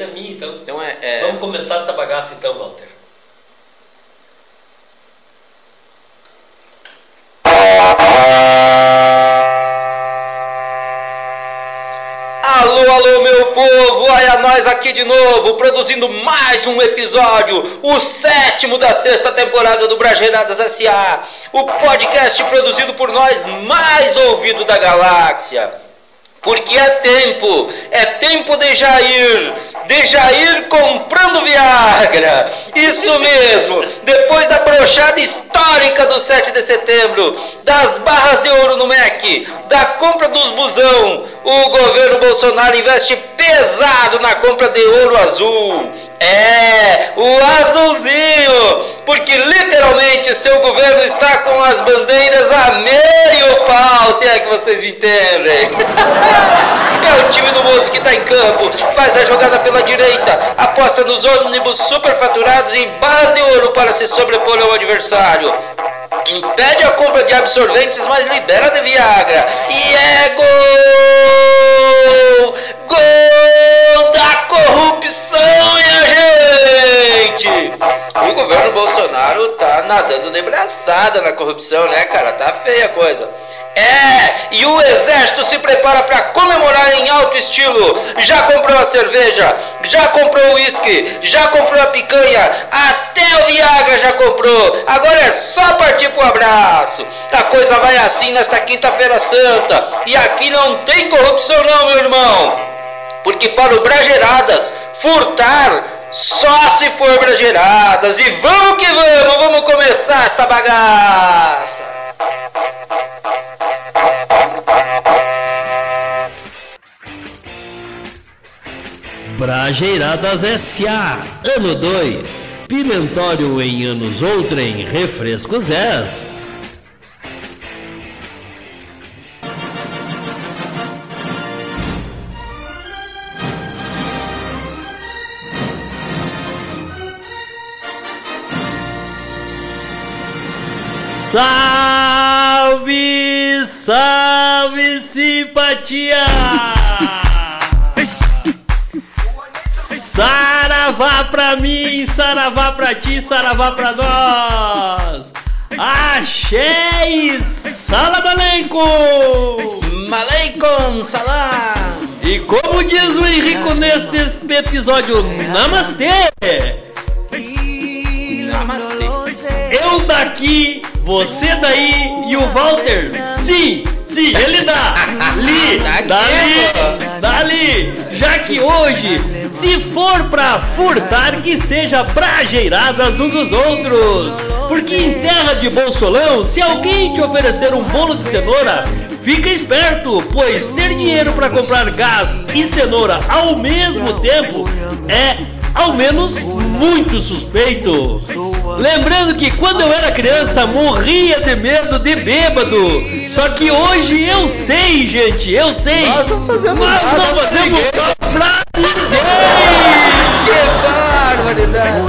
na minha então. Então é. é... Vamos começar essa bagaça então, Walter. Alô, alô, meu povo! Olha nós aqui de novo, produzindo mais um episódio, o sétimo da sexta temporada do Brajeiradas S.A., o podcast produzido por nós mais ouvido da galáxia. Porque é tempo, é tempo de Jair, de Jair comprando Viagra. Isso mesmo, depois da brochada histórica do 7 de setembro, das barras de ouro no MEC, da compra dos busão, o governo Bolsonaro investe pesado na compra de ouro azul. É, o azulzinho, porque literalmente seu governo está com as bandeiras a meio pau, se é que vocês me entendem. É o time do Moço que está em campo, faz a jogada pela direita, aposta nos ônibus superfaturados e barras de ouro para se sobrepor ao adversário. Impede a compra de absorventes, mas libera de Viagra. E é gol! Gol da corrupção, gente! O governo Bolsonaro tá nadando de braçada na corrupção, né, cara? Tá feia a coisa. É, e o exército se prepara para comemorar em alto estilo. Já comprou a cerveja, já comprou o uísque, já comprou a picanha, até o Viagra já comprou. Agora é só partir pro abraço. A coisa vai assim nesta quinta-feira santa. E aqui não tem corrupção não, meu irmão. Porque para o Brageradas, furtar só se for Brageradas. E vamos que vamos, vamos começar essa bagaça. Brajeiradas S.A. Ano 2. Pimentório em anos outrem. Refrescos est. simpatia! Saravá pra mim, saravá pra ti, saravá pra nós! Axé salam aleikum! Maleikum salam! E como diz o Henrico neste episódio, Namastê! Namastê. Eu daqui, você daí e o Walter, sim, sim, ele dá, li, Tá dali, dali, já que hoje, se for pra furtar, que seja brajeiradas uns dos outros, porque em terra de bolsolão, se alguém te oferecer um bolo de cenoura, fica esperto, pois ter dinheiro pra comprar gás e cenoura ao mesmo tempo é, ao menos, muito suspeito. Lembrando que quando eu era criança morria de medo de bêbado. Só que hoje eu sei, gente, eu sei. Nós não fazemos Nós nada não pra fazemos nada pra ninguém. Que barbaridade!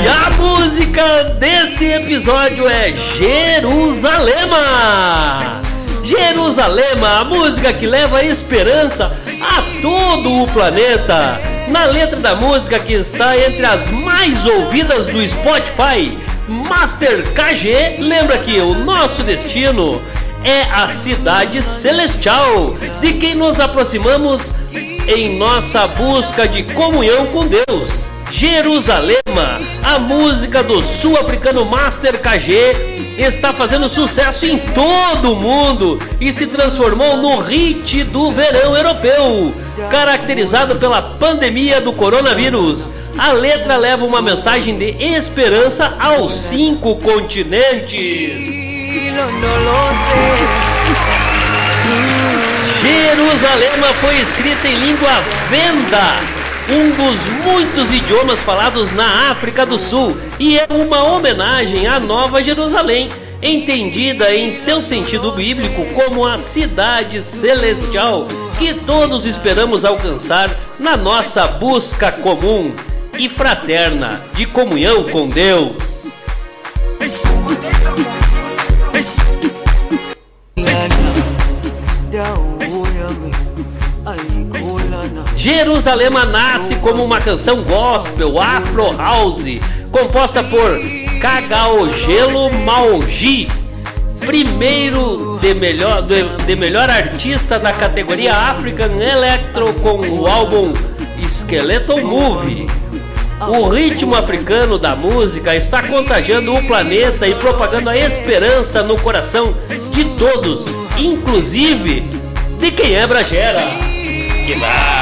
E a música deste episódio é Jerusalema. Jerusalema, a música que leva esperança a todo o planeta. Na letra da música que está entre as mais ouvidas do Spotify, Master KG lembra que o nosso destino é a cidade celestial, de quem nos aproximamos em nossa busca de comunhão com Deus. Jerusalema, a música do sul-africano Master KG, está fazendo sucesso em todo o mundo e se transformou no hit do verão europeu, caracterizado pela pandemia do coronavírus. A letra leva uma mensagem de esperança aos cinco continentes. Jerusalema foi escrita em língua venda, um dos muitos idiomas falados na África do Sul, e é uma homenagem à Nova Jerusalém, entendida em seu sentido bíblico como a cidade celestial que todos esperamos alcançar na nossa busca comum e fraterna de comunhão com Deus. Jerusalema nasce como uma canção gospel afro house, composta por Kagaogelo Maoji, primeiro de melhor, de, de melhor artista da categoria African Electro com o álbum Skeleton Movie. O ritmo africano da música está contagiando o planeta e propagando a esperança no coração de todos, inclusive de quem é Bragera. Que massa!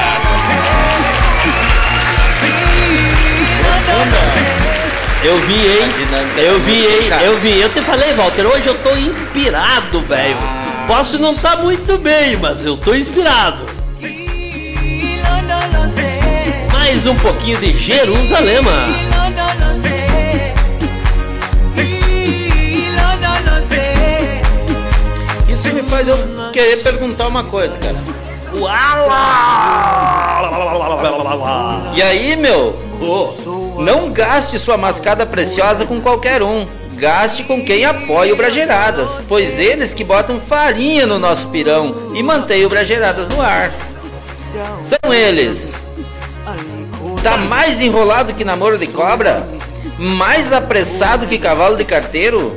Eu vi, hein? Eu vi, hein? Eu vi. Eu te falei, Walter, hoje eu tô inspirado, velho. Posso não estar tá muito bem, mas eu tô inspirado. Um pouquinho de Jerusalema. Isso me faz eu querer perguntar uma coisa, cara. E aí, meu? Não gaste sua mascada preciosa com qualquer um. Gaste com quem apoia o Brageradas, pois eles que botam farinha no nosso pirão e mantêm o Brageradas no ar. São eles. Tá mais enrolado que namoro de cobra? Mais apressado que cavalo de carteiro?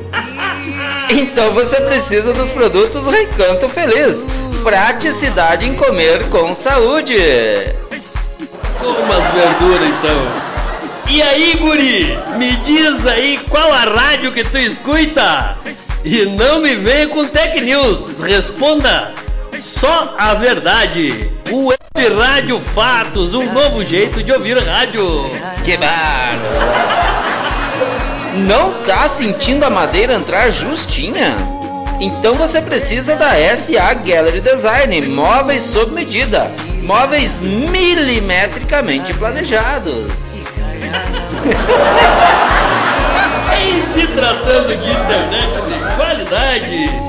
Então você precisa dos produtos Recanto Feliz. Praticidade em comer com saúde. Como as verduras então. E aí, guri, me diz aí qual a rádio que tu escuta? E não me venha com tech news, responda só a verdade. O Web Rádio Fatos, um novo jeito de ouvir rádio. Que barro! Não tá sentindo a madeira entrar justinha? Então você precisa da SA Gallery Design, móveis sob medida, móveis milimetricamente planejados. em se tratando de internet de qualidade,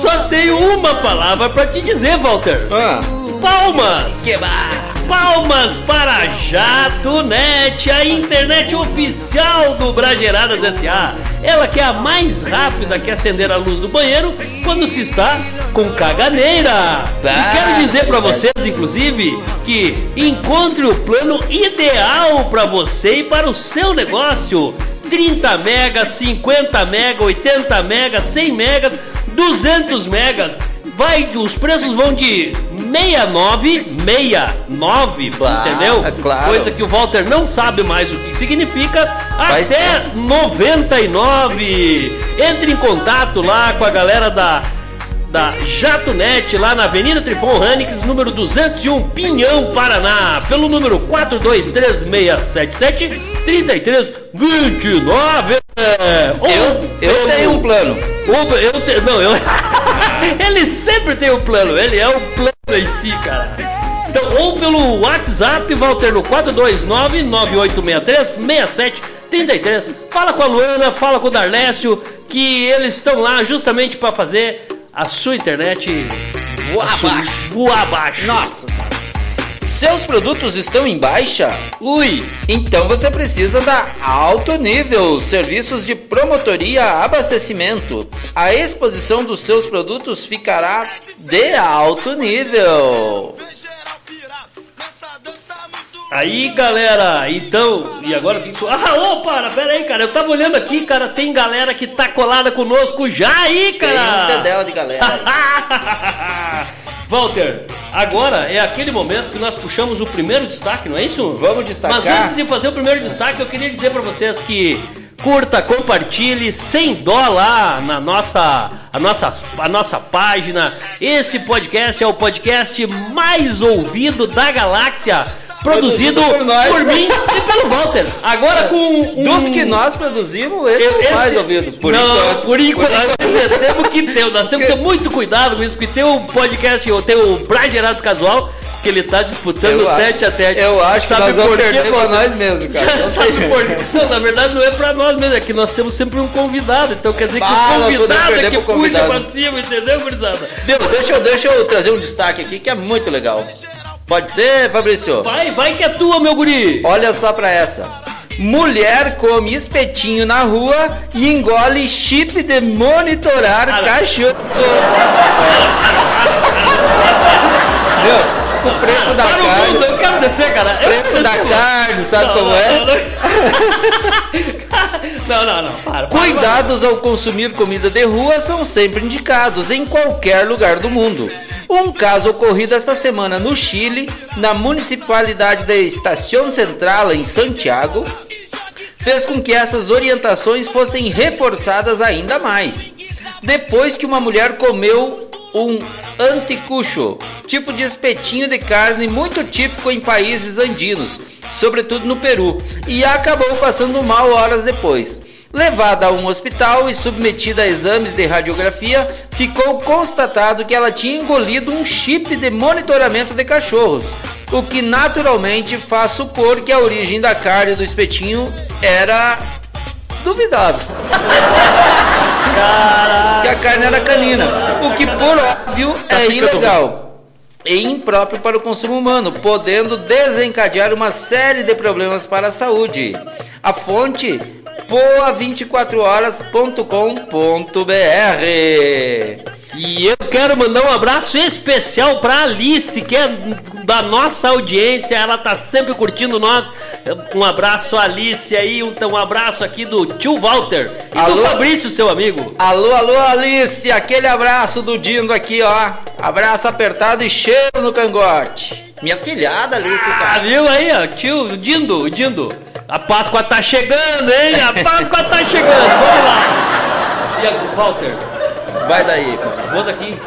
só tenho uma palavra para te dizer, Walter. Ah. Palmas! Que bar... Palmas para a JatoNet, a internet oficial do Brageradas SA. Ela que é a mais rápida que acender a luz do banheiro quando se está com caganeira. E quero dizer para vocês, inclusive, que encontre o plano ideal para você e para o seu negócio. 30 megas, 50 megas, 80 megas, 100 megas, 200 megas vai, os preços vão de 69, 69, claro, entendeu? É claro. Coisa que o Walter não sabe mais o que significa, vai até ser. 99. Entre em contato lá com a galera da da JatoNet lá na Avenida Trifon Hanix, número 201, Pinhão, Paraná, pelo número 423677 3329. Eu, eu tenho um plano. eu te, não, eu Ele sempre tem um plano, ele é o plano em si, cara. Então, ou pelo WhatsApp, Walter no 429 9863 6733. Fala com a Luana, fala com o Darlécio, que eles estão lá justamente para fazer a sua internet voar abaixo. Voar abaixo. Nossa senhora. Seus produtos estão em baixa? Ui! Então você precisa da Alto Nível, serviços de promotoria, abastecimento. A exposição dos seus produtos ficará de alto nível. Aí galera, então, e agora fico. Ah, opa, pera aí, cara, eu tava olhando aqui, cara, tem galera que tá colada conosco já aí, cara! Tem um dedéu de galera. Walter, agora é aquele momento que nós puxamos o primeiro destaque, não é isso? Vamos destacar. Mas antes de fazer o primeiro destaque, eu queria dizer para vocês que curta, compartilhe, sem dó lá na nossa, a nossa, a nossa página. Esse podcast é o podcast mais ouvido da galáxia produzido, por, nós, por mim e pelo Walter. Agora com um... Dos que nós produzimos, esse, é o mais ouvido. Por não, enquanto. Por enquanto. Nós temos que ter, nós temos que ter muito cuidado com isso, porque tem o podcast, tem o Brian Gerardo Casual, que ele tá disputando eu tete acho, a tete. Eu acho sabe que nós vamos perder pra nós mesmos, cara. sabe por quê? Não, na verdade não é pra nós mesmo, é que nós temos sempre um convidado. Então quer dizer que ah, o convidado é que puxa pra cima, entendeu, gurizada? Meu, deixa eu, deixa eu trazer um destaque aqui que é muito legal. Pode ser, Fabrício? Vai, vai que é tua, meu guri. Olha só pra essa. Mulher come espetinho na rua e engole chip de monitorar cachorro. Meu, o preço da para carne. O mundo, quero descer, cara. Eu Preço da carne, sabe Não, como não, é? Não, não, não, para. para, Cuidados ao consumir comida de rua são sempre indicados em qualquer lugar do mundo. Um caso ocorrido esta semana no Chile, na municipalidade da Estação Central em Santiago, fez com que essas orientações fossem reforçadas ainda mais. Depois que uma mulher comeu um anticucho, tipo de espetinho de carne muito típico em países andinos, sobretudo no Peru, e acabou passando mal horas depois. Levada a um hospital e submetida a exames de radiografia, ficou constatado que ela tinha engolido um chip de monitoramento de cachorros, o que naturalmente faz supor que a origem da carne do espetinho era duvidosa. Caraca. que a carne era canina, o que por óbvio é ficando ilegal e impróprio para o consumo humano, podendo desencadear uma série de problemas para a saúde. A fonte poa24horas.com.br. E eu quero mandar um abraço especial pra Alice, que é da nossa audiência, ela tá sempre curtindo nós. Um abraço, Alice, aí, um, um abraço aqui do tio Walter e Alô? do Fabrício, seu amigo. Alô, alô, Alice, aquele abraço do Dindo aqui, ó. Abraço apertado e cheiro no cangote. Minha filhada, Alice, Ah, cara. viu aí, ó, tio, Dindo, o Dindo. A Páscoa tá chegando, hein? A Páscoa tá chegando, vamos lá. E Walter, Vai daí, cara. vou daqui.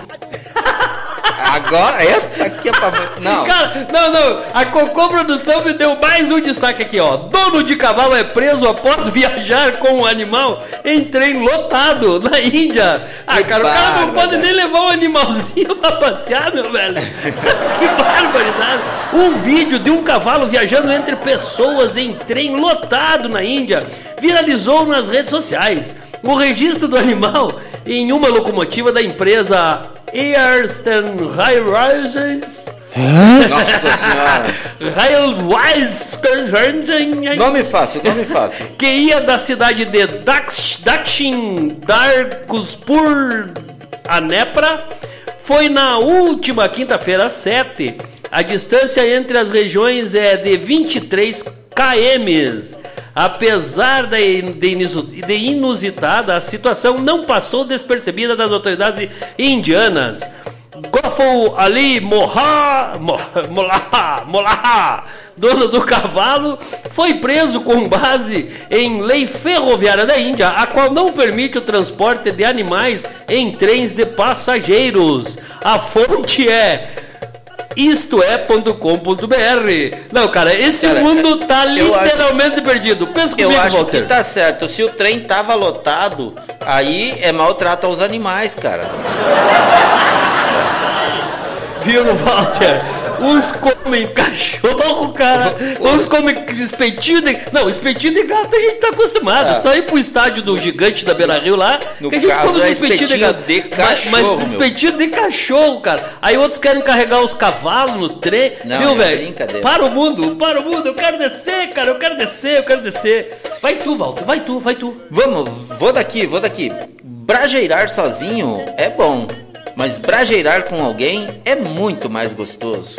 Agora, essa aqui é pra. Não. Cara, não, não. A Cocô Produção me deu mais um destaque aqui, ó. Dono de cavalo é preso após viajar com o animal em trem lotado na Índia. Ah, Que cara, o cara não pode nem levar um animalzinho pra passear, meu velho. Que barbaridade. Um vídeo de um cavalo viajando entre pessoas em trem lotado na Índia viralizou nas redes sociais. O registro do animal em uma locomotiva da empresa Eastern Railways Nossa senhora. Railways Nome fácil, nome fácil. que ia da cidade de Dax- Dakshin Darkuspur a Nepra foi na última quinta-feira 7. A distância entre as regiões é de 23 km. Apesar de inusitada, a situação não passou despercebida das autoridades indianas. Gofo Ali Moha, Mo- Molaha, Molaha, dono do cavalo, foi preso com base em lei ferroviária da Índia, a qual não permite o transporte de animais em trens de passageiros. A fonte é isto é.com.br. Não, cara, esse Cara, mundo tá eu acho- literalmente perdido. Pensa Eu comigo, acho Walter. que tá certo. Se o trem tava lotado, aí é maltrato aos animais, cara. Viu, Walter? Uns comem cachorro, cara. Uns comem espetinho de. Não, espetinho de gato a gente tá acostumado. É. Só ir pro estádio do gigante da Beira Rio lá. No que a gente caso, come é espetinho de gato. de Mas- cachorro, Mas, meu. espetinho de cachorro, cara. Aí outros querem carregar os cavalos no trem. Não, Viu, é velho? Para o mundo, para o mundo. Eu quero descer, cara. Eu quero descer, eu quero descer. Vai tu, Walter. Vai tu, vai tu. Vamos, vou daqui, vou daqui. Brajeirar sozinho é bom, mas brajeirar com alguém é muito mais gostoso.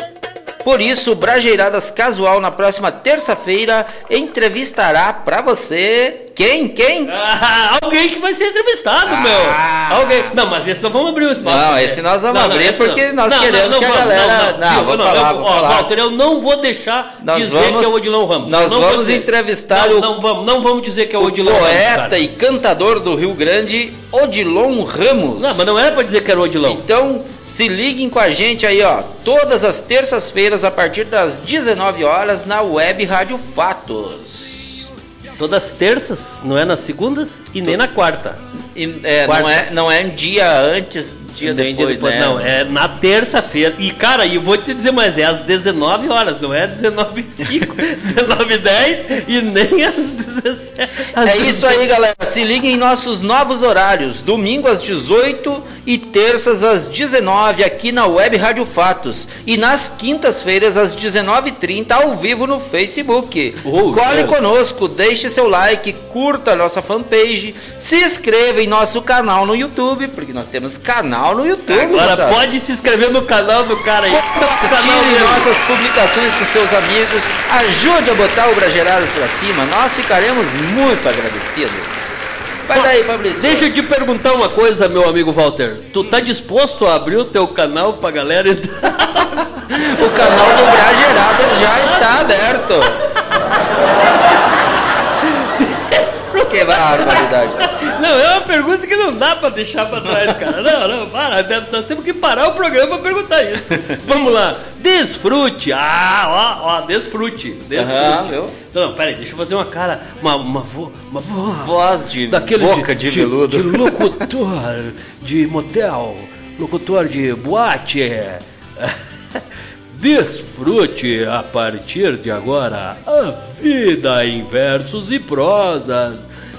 Por isso, Brajeiradas Casual na próxima terça-feira entrevistará pra você quem? Quem? Ah, alguém que vai ser entrevistado, Ah. meu. Alguém. Não, mas esse nós vamos abrir o espaço. Não, né? esse nós vamos abrir esse porque nós queremos que a galera- Não, não, Não, vou Não, falar, eu, vou ó, falar. Walter, eu não vou deixar Nós dizer vamos- que é o Odilon Ramos. nós não vamos entrevistar não, o- Não vamos, não vamos dizer que é o O Odilon Ramos. poeta e cantador do Rio Grande, Odilon Ramos. Não, mas não era pra dizer que era o Odilon. Então, se liguem com a gente aí, ó, todas as terças-feiras a partir das 19 horas na Web Rádio Fatos. Todas as terças, não é? Nas segundas e nem na quarta. E, é, Quartas. não é, não é um dia antes, dia Nem depois, né? Não, é na terça-feira. E, cara, e eu vou te dizer mais, é às 19 horas, não é às 19h05, 19h10 e nem às 17 às É isso aí, galera. Se liguem em nossos novos horários. Domingo às 18 e terças às 19 aqui na Web Rádio Fatos e nas quintas-feiras às 19h30 ao vivo no Facebook. Oh, Cole é. conosco, deixe seu like, curta a nossa fanpage, se inscreva em nosso canal no YouTube, porque nós temos canal no YouTube. Agora moçada. pode se inscrever no canal do cara aí. Compartilhe nossas publicações com seus amigos, ajude a botar o Brageradas pra cima, nós ficaremos muito agradecidos. Vai daí, Fabrício. Deixa eu te perguntar uma coisa, meu amigo Walter. Tu tá disposto a abrir o teu canal pra galera entrar? O canal do Brageradas já está aberto. Que barbaridade. Não, é uma pergunta que não dá pra deixar pra trás, cara. Não, não, para. Nós temos que parar o programa pra perguntar isso. Vamos lá. Desfrute. Ah, ó, ó, desfrute. desfrute. Aham, viu? Não, não, peraí, deixa eu fazer uma cara, uma, uma, vo- uma voz. Voz de boca de, veludo. De locutor de motel, locutor de boate. Desfrute a partir de agora a vida em versos e prosas,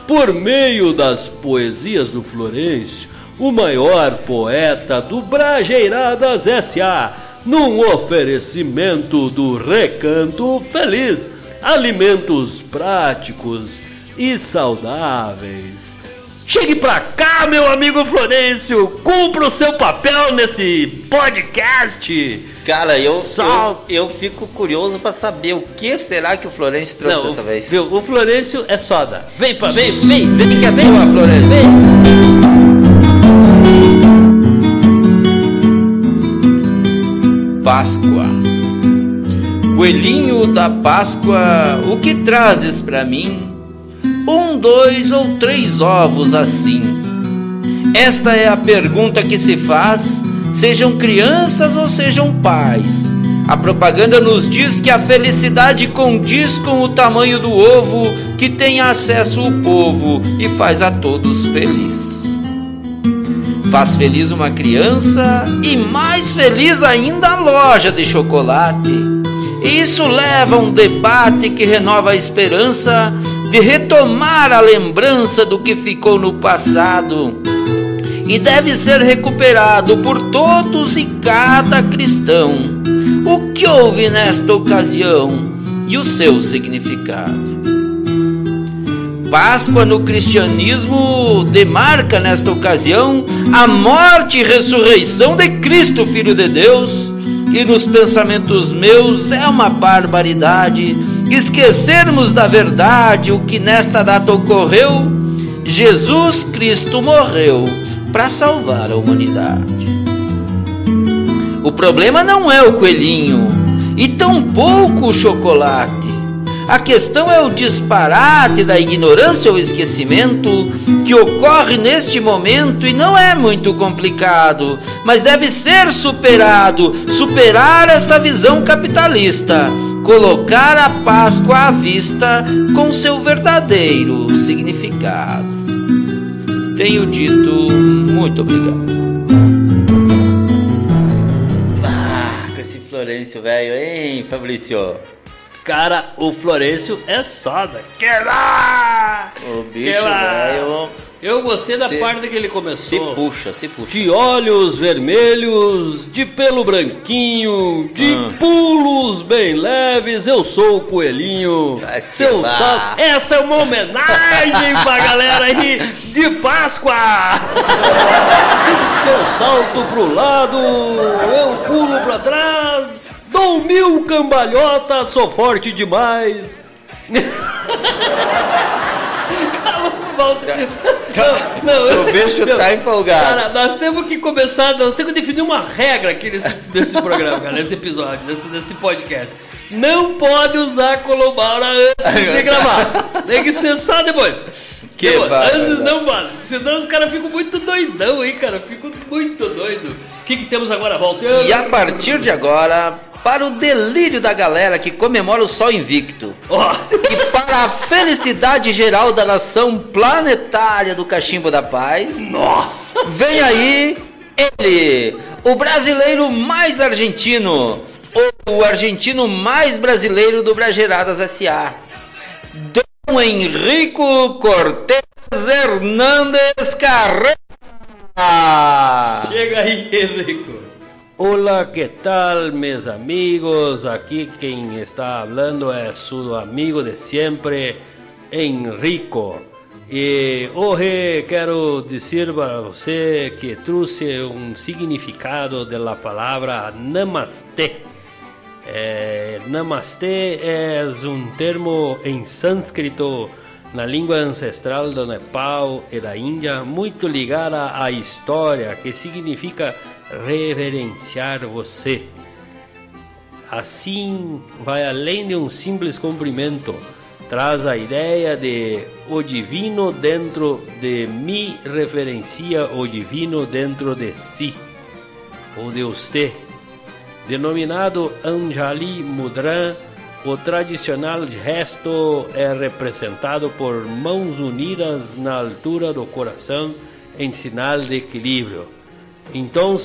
por meio das poesias do Florencio, o maior poeta do Brajeiradas S.A., num oferecimento do Recanto Feliz, alimentos práticos e saudáveis. Chegue pra cá, meu amigo Florencio, cumpra o seu papel nesse podcast. Cara, eu, eu, eu fico curioso pra saber o que será que o Florencio trouxe Não, dessa vez. viu, o Florencio é soda. Vem pra, vem, vem, Vem que é tua, Florencio. vem. Páscoa. Coelhinho da Páscoa, o que trazes pra mim? Um, dois ou três ovos assim. Esta é a pergunta que se faz, sejam crianças ou sejam pais. A propaganda nos diz que a felicidade condiz com o tamanho do ovo que tem acesso o povo e faz a todos feliz. Faz feliz uma criança e mais feliz ainda a loja de chocolate. E isso leva a um debate que renova a esperança de retomar a lembrança do que ficou no passado e deve ser recuperado por todos e cada cristão. O que houve nesta ocasião e o seu significado? Páscoa no cristianismo demarca nesta ocasião a morte e ressurreição de Cristo, Filho de Deus, e nos pensamentos meus é uma barbaridade esquecermos da verdade o que nesta data ocorreu. Jesus Cristo morreu para salvar a humanidade. O problema não é o coelhinho e tampouco o chocolate. A questão é o disparate da ignorância ou esquecimento que ocorre neste momento e não é muito complicado, mas deve ser superado superar esta visão capitalista, colocar a Páscoa à vista com seu verdadeiro significado. Tenho dito muito obrigado. Ah, com esse Florencio velho, hein, Fabrício? Cara, o Florencio é soda. Que lá! O bicho velho Eu gostei da Se- parte que ele se começou. puxa, se puxa. De olhos vermelhos, de pelo branquinho, de Hum. pulos bem leves, eu sou o coelhinho. Se Seu salto. Essa é uma homenagem pra galera aí de Páscoa! Seu salto pro lado, eu pulo pra trás, dou mil cambalhotas, sou forte demais. Não, não, O bicho tá empolgado. Cara, nós temos que começar, nós temos que definir uma regra aqui nesse, nesse programa, cara, nesse episódio, nesse, nesse podcast. Não pode usar Colombaura antes de gravar. Tem que ser só depois. Que depois. barbaridade. Antes não vale. Senão os caras ficam muito doidão aí, cara. Ficam muito doido. O que, que temos agora, Walter? E a partir de agora, para o delírio da galera que comemora o Sol Invicto, Ó, e para a felicidade geral da nação planetária do Cachimbo da Paz, Nossa! vem aí ele, o brasileiro mais argentino, ou o argentino mais brasileiro do Brageradas S.A. Dom Henrico Cortez Hernandes Carreira. Chega aí, Henrico. Olá, que tal, meus amigos? Aqui quem está falando é seu amigo de sempre, Henrico. E hoje quero dizer para você que trouxe um significado da palavra Namaste. É, namaste é um termo em sânscrito na língua ancestral do Nepal e da Índia, muito ligada à história, que significa reverenciar você. Assim, vai além de um simples cumprimento, traz a ideia de o divino dentro de mim referencia o divino dentro de si, ou de você. Denominado Anjali Mudra, o tradicional gesto é representado por mãos unidas na altura do coração em sinal de equilíbrio. Então,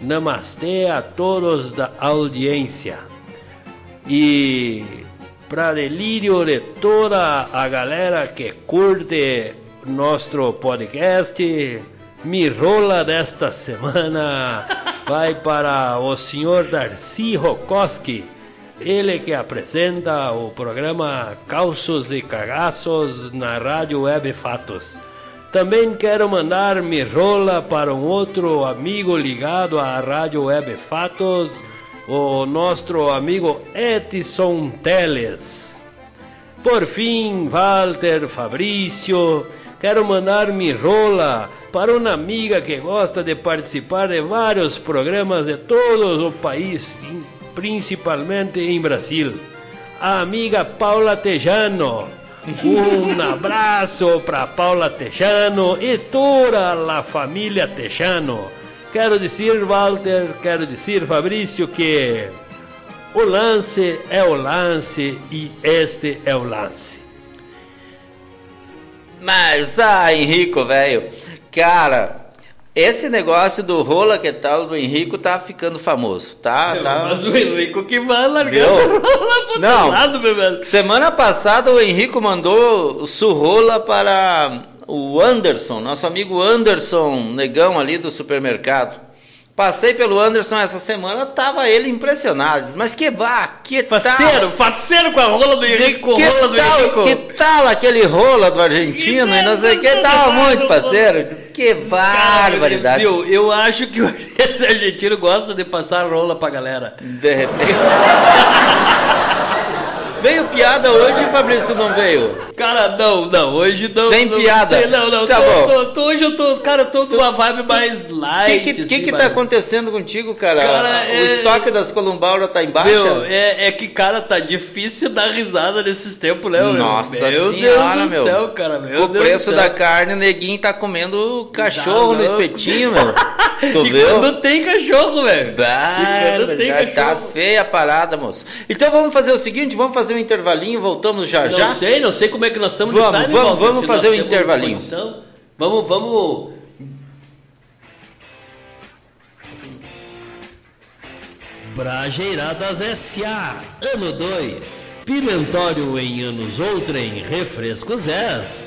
namastê a todos da audiência. E para delírio de toda a galera que curte nosso podcast, me rola desta semana vai para o senhor Darcy Rokoski, ele que apresenta o programa Calços e Cagaços na Rádio Web Fatos. Também quero mandar me rola para um outro amigo ligado à Rádio Web Fatos, o nosso amigo Edson Teles. Por fim, Walter Fabrício, quero mandar me rola para uma amiga que gosta de participar de vários programas de todo o país, principalmente em Brasil. A amiga Paula Tejano. Um abraço para Paula Tejano e toda a família Tejano. Quero dizer, Walter, quero dizer, Fabrício, que o lance é o lance e este é o lance. Mas, ah, Henrico, velho, cara, esse negócio do rola que tal do Henrico tá ficando famoso, tá? Tá... Mas o Henrico que vai largar essa rola pro Não. lado, meu velho. Semana passada o Henrico mandou surrola para o Anderson, nosso amigo Anderson, negão ali do supermercado. Passei pelo Anderson essa semana, tava ele impressionado. Mas que vá, que Faceiro, tal? faceiro com a rola do Que, Henrico, com rola do tal, Henrico. que tal aquele rola do argentino e não sei o que, tava muito parceiro. Que barbaridade. Viu, eu acho que esse argentino gosta de passar rola pra galera. De repente. veio piada hoje, Fabrício não veio? Cara, não, não, hoje não. Sem não, piada. sei, não, não, Tá tô, bom. tô- tô- hoje eu tô, cara, tô com uma vibe mais O light. que, que, que, assim, que tá acontecendo contigo, cara? Cara, o é- estoque das columbauras tá em baixa? Meu, é, é que, cara, tá difícil dar risada nesses tempos, né? meu? Nossa meu senhora, Deus do meu. céu, cara, meu o Deus preço da carne, o neguinho tá comendo cachorro Tá no espetinho, meu. Tu e viu? quando tem cachorro, velho. Bah, E quando tem tá cachorro. feia a parada, moço. Então vamos fazer o seguinte, vamos fazer um intervalinho, voltamos já Não já. sei, não sei como é que nós estamos Vamos, de time, vamos, vamos fazer um intervalinho. condição. Vamos, vamos. Brajeiradas S.A. Ano 2. Pimentório em anos outrem. Refrescos S.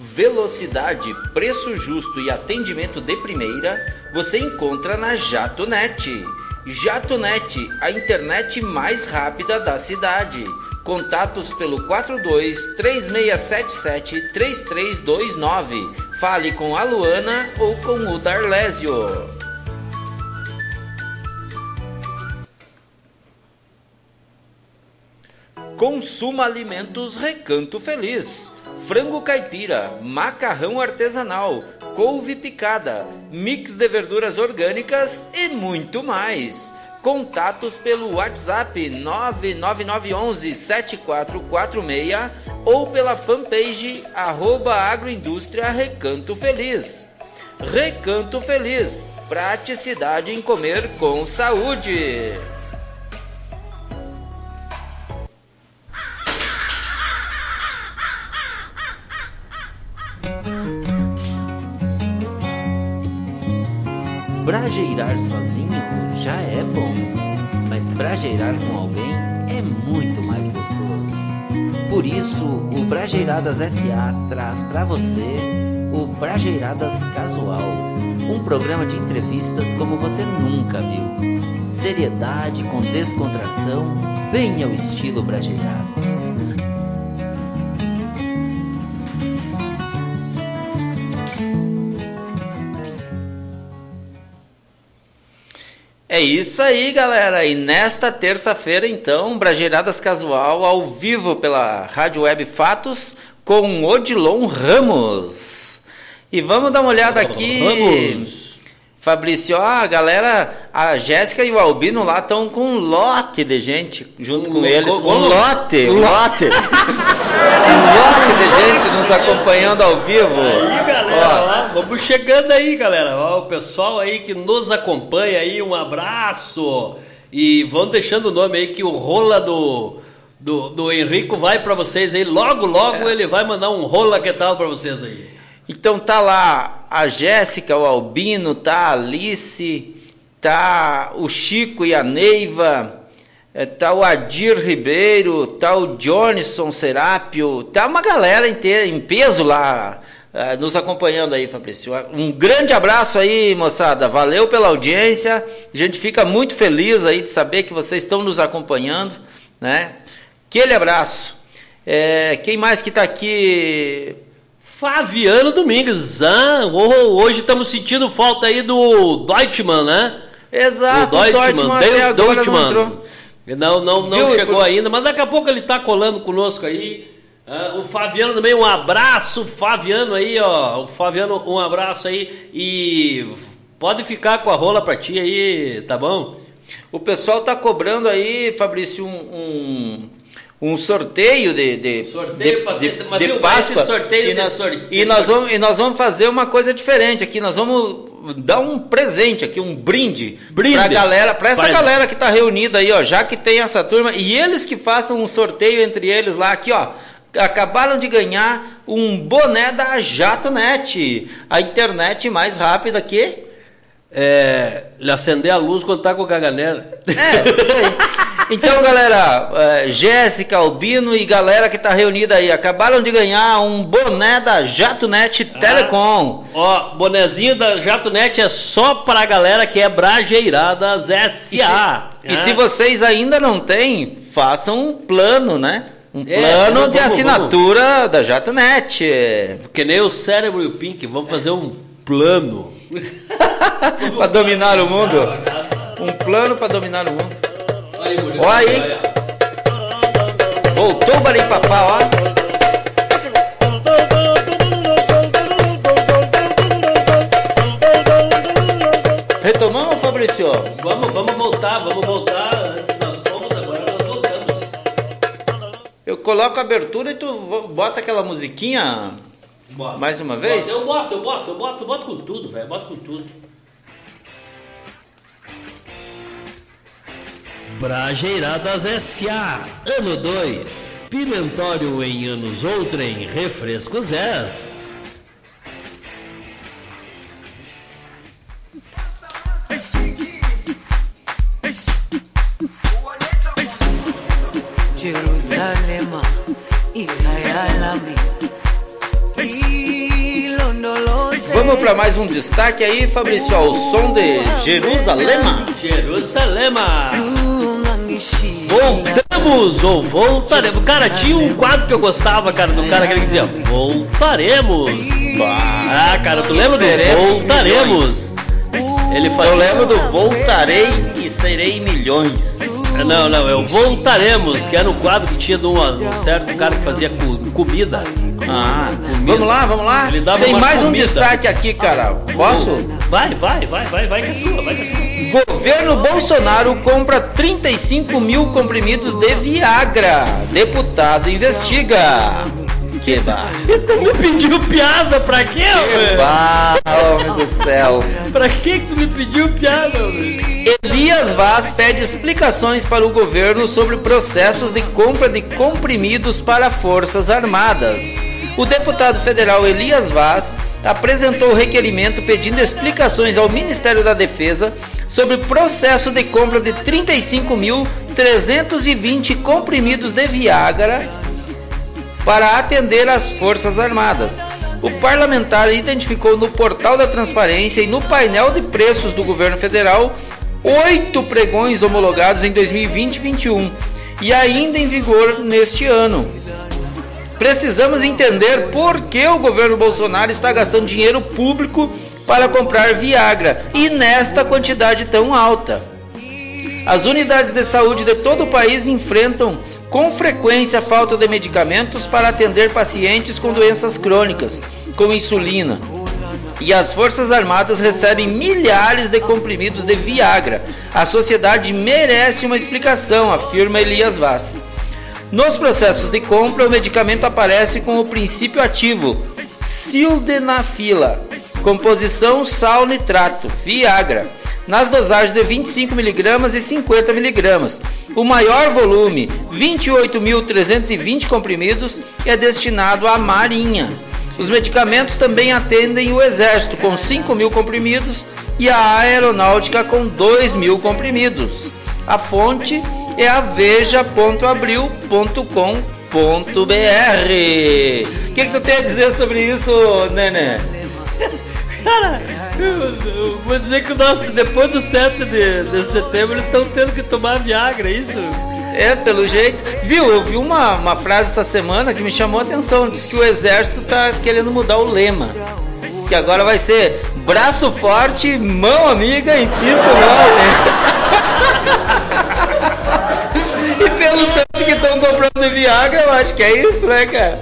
Velocidade, preço justo e atendimento de primeira você encontra na JatoNet. JatoNet, a internet mais rápida da cidade. Contatos pelo 42 3677 3329. Fale com a Luana ou com o Darlésio. Consuma alimentos Recanto Feliz. Frango caipira, macarrão artesanal, couve picada, mix de verduras orgânicas e muito mais. contatos pelo WhatsApp 99911 7446 ou pela fanpage arroba agroindústria Recanto Feliz. Recanto Feliz, praticidade em comer com saúde. Brajeirar sozinho já é bom, mas brajeirar com alguém é muito mais gostoso. Por isso, o Brajeiradas SA traz para você o Brajeiradas Casual, um programa de entrevistas como você nunca viu. Seriedade com descontração, bem ao estilo Brajeiradas. É isso aí, galera. E nesta terça-feira, então, Brajeiradas Casual ao vivo pela Rádio Web Fatos com Odilon Ramos. E vamos dar uma olhada aqui. Vamos. Fabrício, ó, a galera, a Jéssica e o Albino lá estão com um lote de gente junto com Um eles. lo- Um lote, um lote. um lote de gente nos acompanhando ao vivo. Aí, galera, Ó, vamos chegando aí, galera. Ó, o pessoal aí que nos acompanha aí, um abraço. E vão deixando o nome aí que o rola do, do, do Henrico vai pra vocês aí. Logo, logo É. ele vai mandar um rola que tal pra vocês aí. Então tá lá a Jéssica, o Albino, tá a Alice, tá o Chico e a Neiva, eh, tá o Adir Ribeiro, tá o Johnson Serápio, tá uma galera inteira em peso lá eh, nos acompanhando aí, Fabrício. Um grande abraço aí, moçada. Valeu pela audiência. A gente fica muito feliz aí de saber que vocês estão nos acompanhando, né? Aquele abraço. Eh, quem mais que tá aqui? Fabiano Domingues, ah, hoje estamos sentindo falta aí do Deutschmann, né? Exato, o Deutschmann até Deu- agora não Deutschmann. entrou. Não, não, não Viu? chegou Por- ainda, mas daqui a pouco ele tá colando conosco aí. Ah, o Fabiano também, um abraço, Fabiano aí, ó. O Fabiano, um abraço aí. E pode ficar com a rola pra ti aí, tá bom? O pessoal tá cobrando aí, Fabrício, um, um, um sorteio de, de, Sorteio de, de, mas de viu, Páscoa. sorteio e, nós, sorte- e, nós vamos, e nós vamos fazer uma coisa diferente aqui. Nós vamos dar um presente aqui, um brinde, Brinde. pra galera, pra essa Vai. galera que tá reunida aí, ó, já que tem essa turma, e eles que façam um sorteio entre eles lá, aqui, ó. Acabaram de ganhar um boné da JatoNet, a internet mais rápida que É, ele acender a luz quando tá com a gaganera. É, isso aí. Então, galera, é, Jéssica, Albino e galera que tá reunida aí, acabaram de ganhar um boné da JatoNet Telecom. Ó, bonezinho da JatoNet é só pra galera que é Brajeiradas E se, SA. e se vocês ainda não têm, façam um plano, né? Um É, plano vamos, de vamos, assinatura da JatoNet. Que nem o cérebro e o Pink, vamos fazer um plano. para dominar o mundo. Um plano para dominar o mundo. Ó aí. Voltou o Baripapá, ó. Retomamos, Fabrício? Vamos, vamos voltar, vamos voltar. Antes nós fomos, agora nós voltamos. Eu coloco a abertura e tu bota aquela musiquinha Bota. mais uma vez? Bota, Eu boto, eu boto, eu boto, eu boto com tudo, velho. Boto com tudo. Brajeiradas S.A. Ano 2. Pimentório em anos outrem. Refrescos S. um destaque aí, Fabrício, ao som de Jerusalema. Jerusalema. Ungangishiya. Voltamos ou voltaremos. Cara, tinha um quadro que eu gostava, cara, do cara que ele dizia Voltaremos. Ah, cara, tu lembra do Voltaremos? Ele fazia... Eu lembro do Voltarei e Serei Milhões. Não, não, é o Voltaremos, que era um quadro que tinha de um, um certo cara que fazia co- comida. Ah, Comida. Vamos lá, vamos lá. Tem mais um comida. destaque aqui, cara. Posso? Vai, vai, vai, vai, vai que é tua, vai que é tua. Governo Bolsonaro compra 35 mil comprimidos de Viagra. Deputado investiga. Que bar. Tu me pediu piada pra quê, velho? bar, homem do céu. Pra que tu me pediu piada, velho? Elias Vaz pede explicações para o governo sobre processos de compra de comprimidos para Forças Armadas. O deputado federal Elias Vaz apresentou o requerimento pedindo explicações ao Ministério da Defesa sobre o processo de compra de 35.320 comprimidos de Viagra para atender às Forças Armadas. O parlamentar identificou no portal da transparência e no painel de preços do governo federal oito pregões homologados em 2020 e 2021 e ainda em vigor neste ano. Precisamos entender por que o governo Bolsonaro está gastando dinheiro público para comprar Viagra e nesta quantidade tão alta. As unidades de saúde de todo o país enfrentam com frequência falta de medicamentos para atender pacientes com doenças crônicas, como insulina. E as Forças Armadas recebem milhares de comprimidos de Viagra. A sociedade merece uma explicação, afirma Elias Vaz. Nos processos de compra, o medicamento aparece com o princípio ativo sildenafila, composição sal nitrato, Viagra, nas dosagens de 25mg e 50mg. O maior volume, 28.320 comprimidos, é destinado à Marinha. Os medicamentos também atendem o Exército, com 5 mil comprimidos, e a Aeronáutica, com 2 mil comprimidos. A fonte é a veja.abril.com.br. O que, que tu tem a dizer sobre isso, Nenê? Cara, eu, vou dizer que depois do 7 de, de setembro, eles estão tendo que tomar Viagra, é isso? É, pelo jeito. Viu, eu vi uma, uma frase essa semana que me chamou a atenção. Diz que o exército tá querendo mudar o lema. Diz que agora vai ser braço forte, mão amiga e pinto mole. pelo tanto que estão comprando Viagra, eu acho que é isso, né, cara?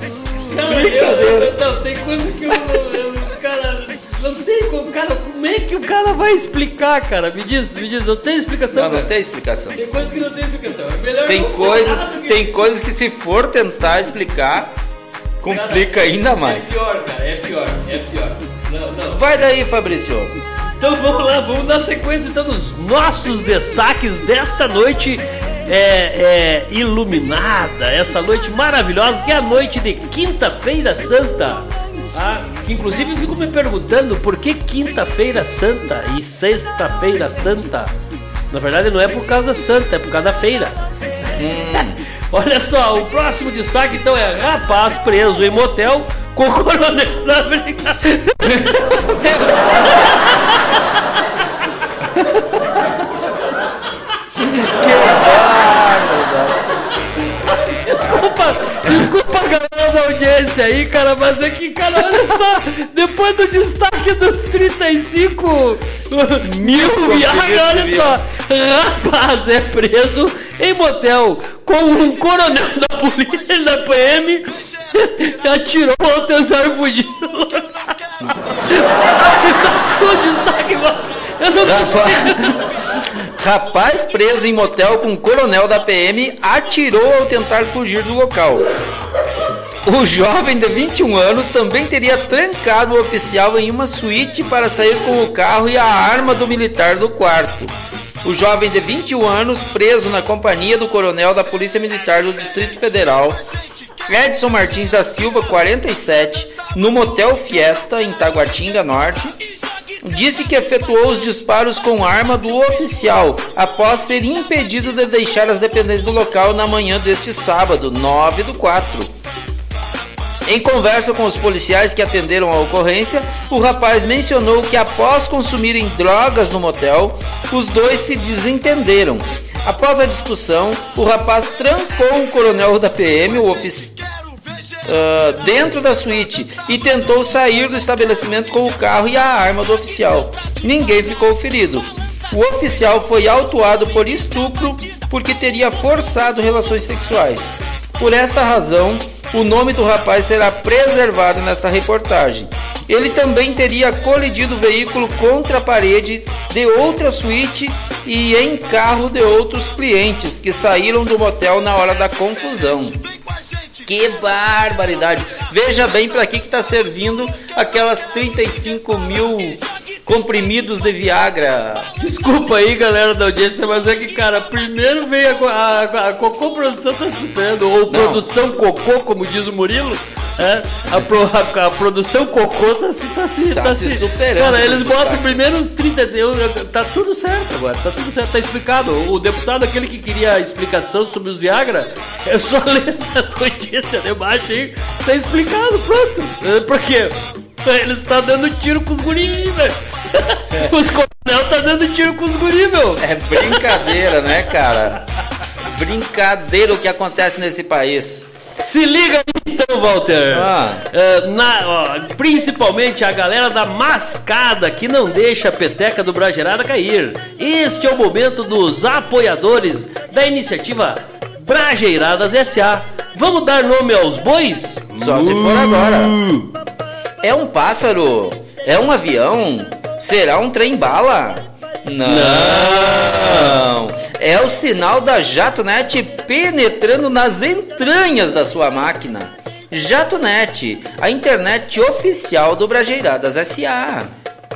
Cara, Brincadeira. eu- não, tem coisa que eu, eu- cara, não tem como, cara, como é que o cara vai explicar, cara? Me diz, me diz, não tem explicação, Não, não cara? tem explicação. Tem coisa que não tem explicação. É melhor Tem não coisas, que- tem coisas que se for tentar explicar, complica Cara, ainda mais. É pior, cara, é pior, é pior. Não, não. Vai daí, Fabrício. Então vamos lá, vamos dar sequência então nos nossos destaques desta noite é, é, iluminada, essa noite maravilhosa que é a noite de Quinta-feira Santa. Ah, inclusive eu fico me perguntando por que Quinta-feira Santa e Sexta-feira Santa. Na verdade não é por causa santa, é por causa da feira. Hum. Olha só, o próximo destaque então é rapaz preso em motel com coronel. Brincadeira. Que. Desculpa, desculpa a galera da audiência aí, cara, mas é que, cara, olha só, depois do destaque dos 35 mil Viagra, olha só, rapaz é preso em motel com um coronel da polícia da PM que atirou ao tentar fugir. o destaque, eu não Rapaz, rapaz preso em motel com coronel da PM atirou ao tentar fugir do local. O jovem de 21 anos também teria trancado o oficial em uma suíte para sair com o carro e a arma do militar do quarto. O jovem de 21 anos, preso na companhia do coronel da Polícia Militar do Distrito Federal, Edson Martins da Silva, 47, no motel Fiesta, em Taguatinga Norte, disse que efetuou os disparos com arma do oficial após ser impedido de deixar as dependências do local na manhã deste sábado, 9 do 4. Em conversa com os policiais que atenderam a ocorrência, o rapaz mencionou que após consumirem drogas no motel, os dois se desentenderam. Após a discussão, o rapaz trancou o coronel da PM, o oficial uh, dentro da suíte e tentou sair do estabelecimento com o carro e a arma do oficial. Ninguém ficou ferido. O oficial foi autuado por estupro porque teria forçado relações sexuais. Por esta razão, o nome do rapaz será preservado nesta reportagem. ele também teria colidido o veículo contra a parede de outra suíte e em carro de outros clientes que saíram do motel na hora da confusão. Que barbaridade! Veja bem para que está servindo aquelas 35 mil comprimidos de Viagra. Desculpa aí, galera da audiência, mas é que, cara, primeiro veio a, a, a Cocô Produção tá se ou Produção Cocô, como diz o Murilo. É, a, pro, a, a, produção Cocô tá se, tá se, Tá tá se se- superando, Cara, eles botam os 30. eu- eu- Tá tudo certo agora, tá tudo certo, tá explicado. O deputado, aquele que queria explicação sobre os Viagra, é só ler essa notícia de baixo aí, tá explicado, pronto. É, Por quê? Eles tá dando tiro com os guris, velho. Os coronel tá dando tiro com os guris, meu. É brincadeira, né, cara? Brincadeira o que acontece nesse país. Se liga aí então, Walter. Ah. É, na- ó, principalmente a galera da mascada que não deixa a peteca do Bragerada cair. Este é o momento dos apoiadores da iniciativa Brajeiradas SA. Vamos dar nome aos bois? Só se for agora. É um pássaro? É um avião? Será um trem-bala? Não. É o sinal da JatoNet penetrando nas entranhas da sua máquina. JatoNet, a internet oficial do Brajeiradas SA.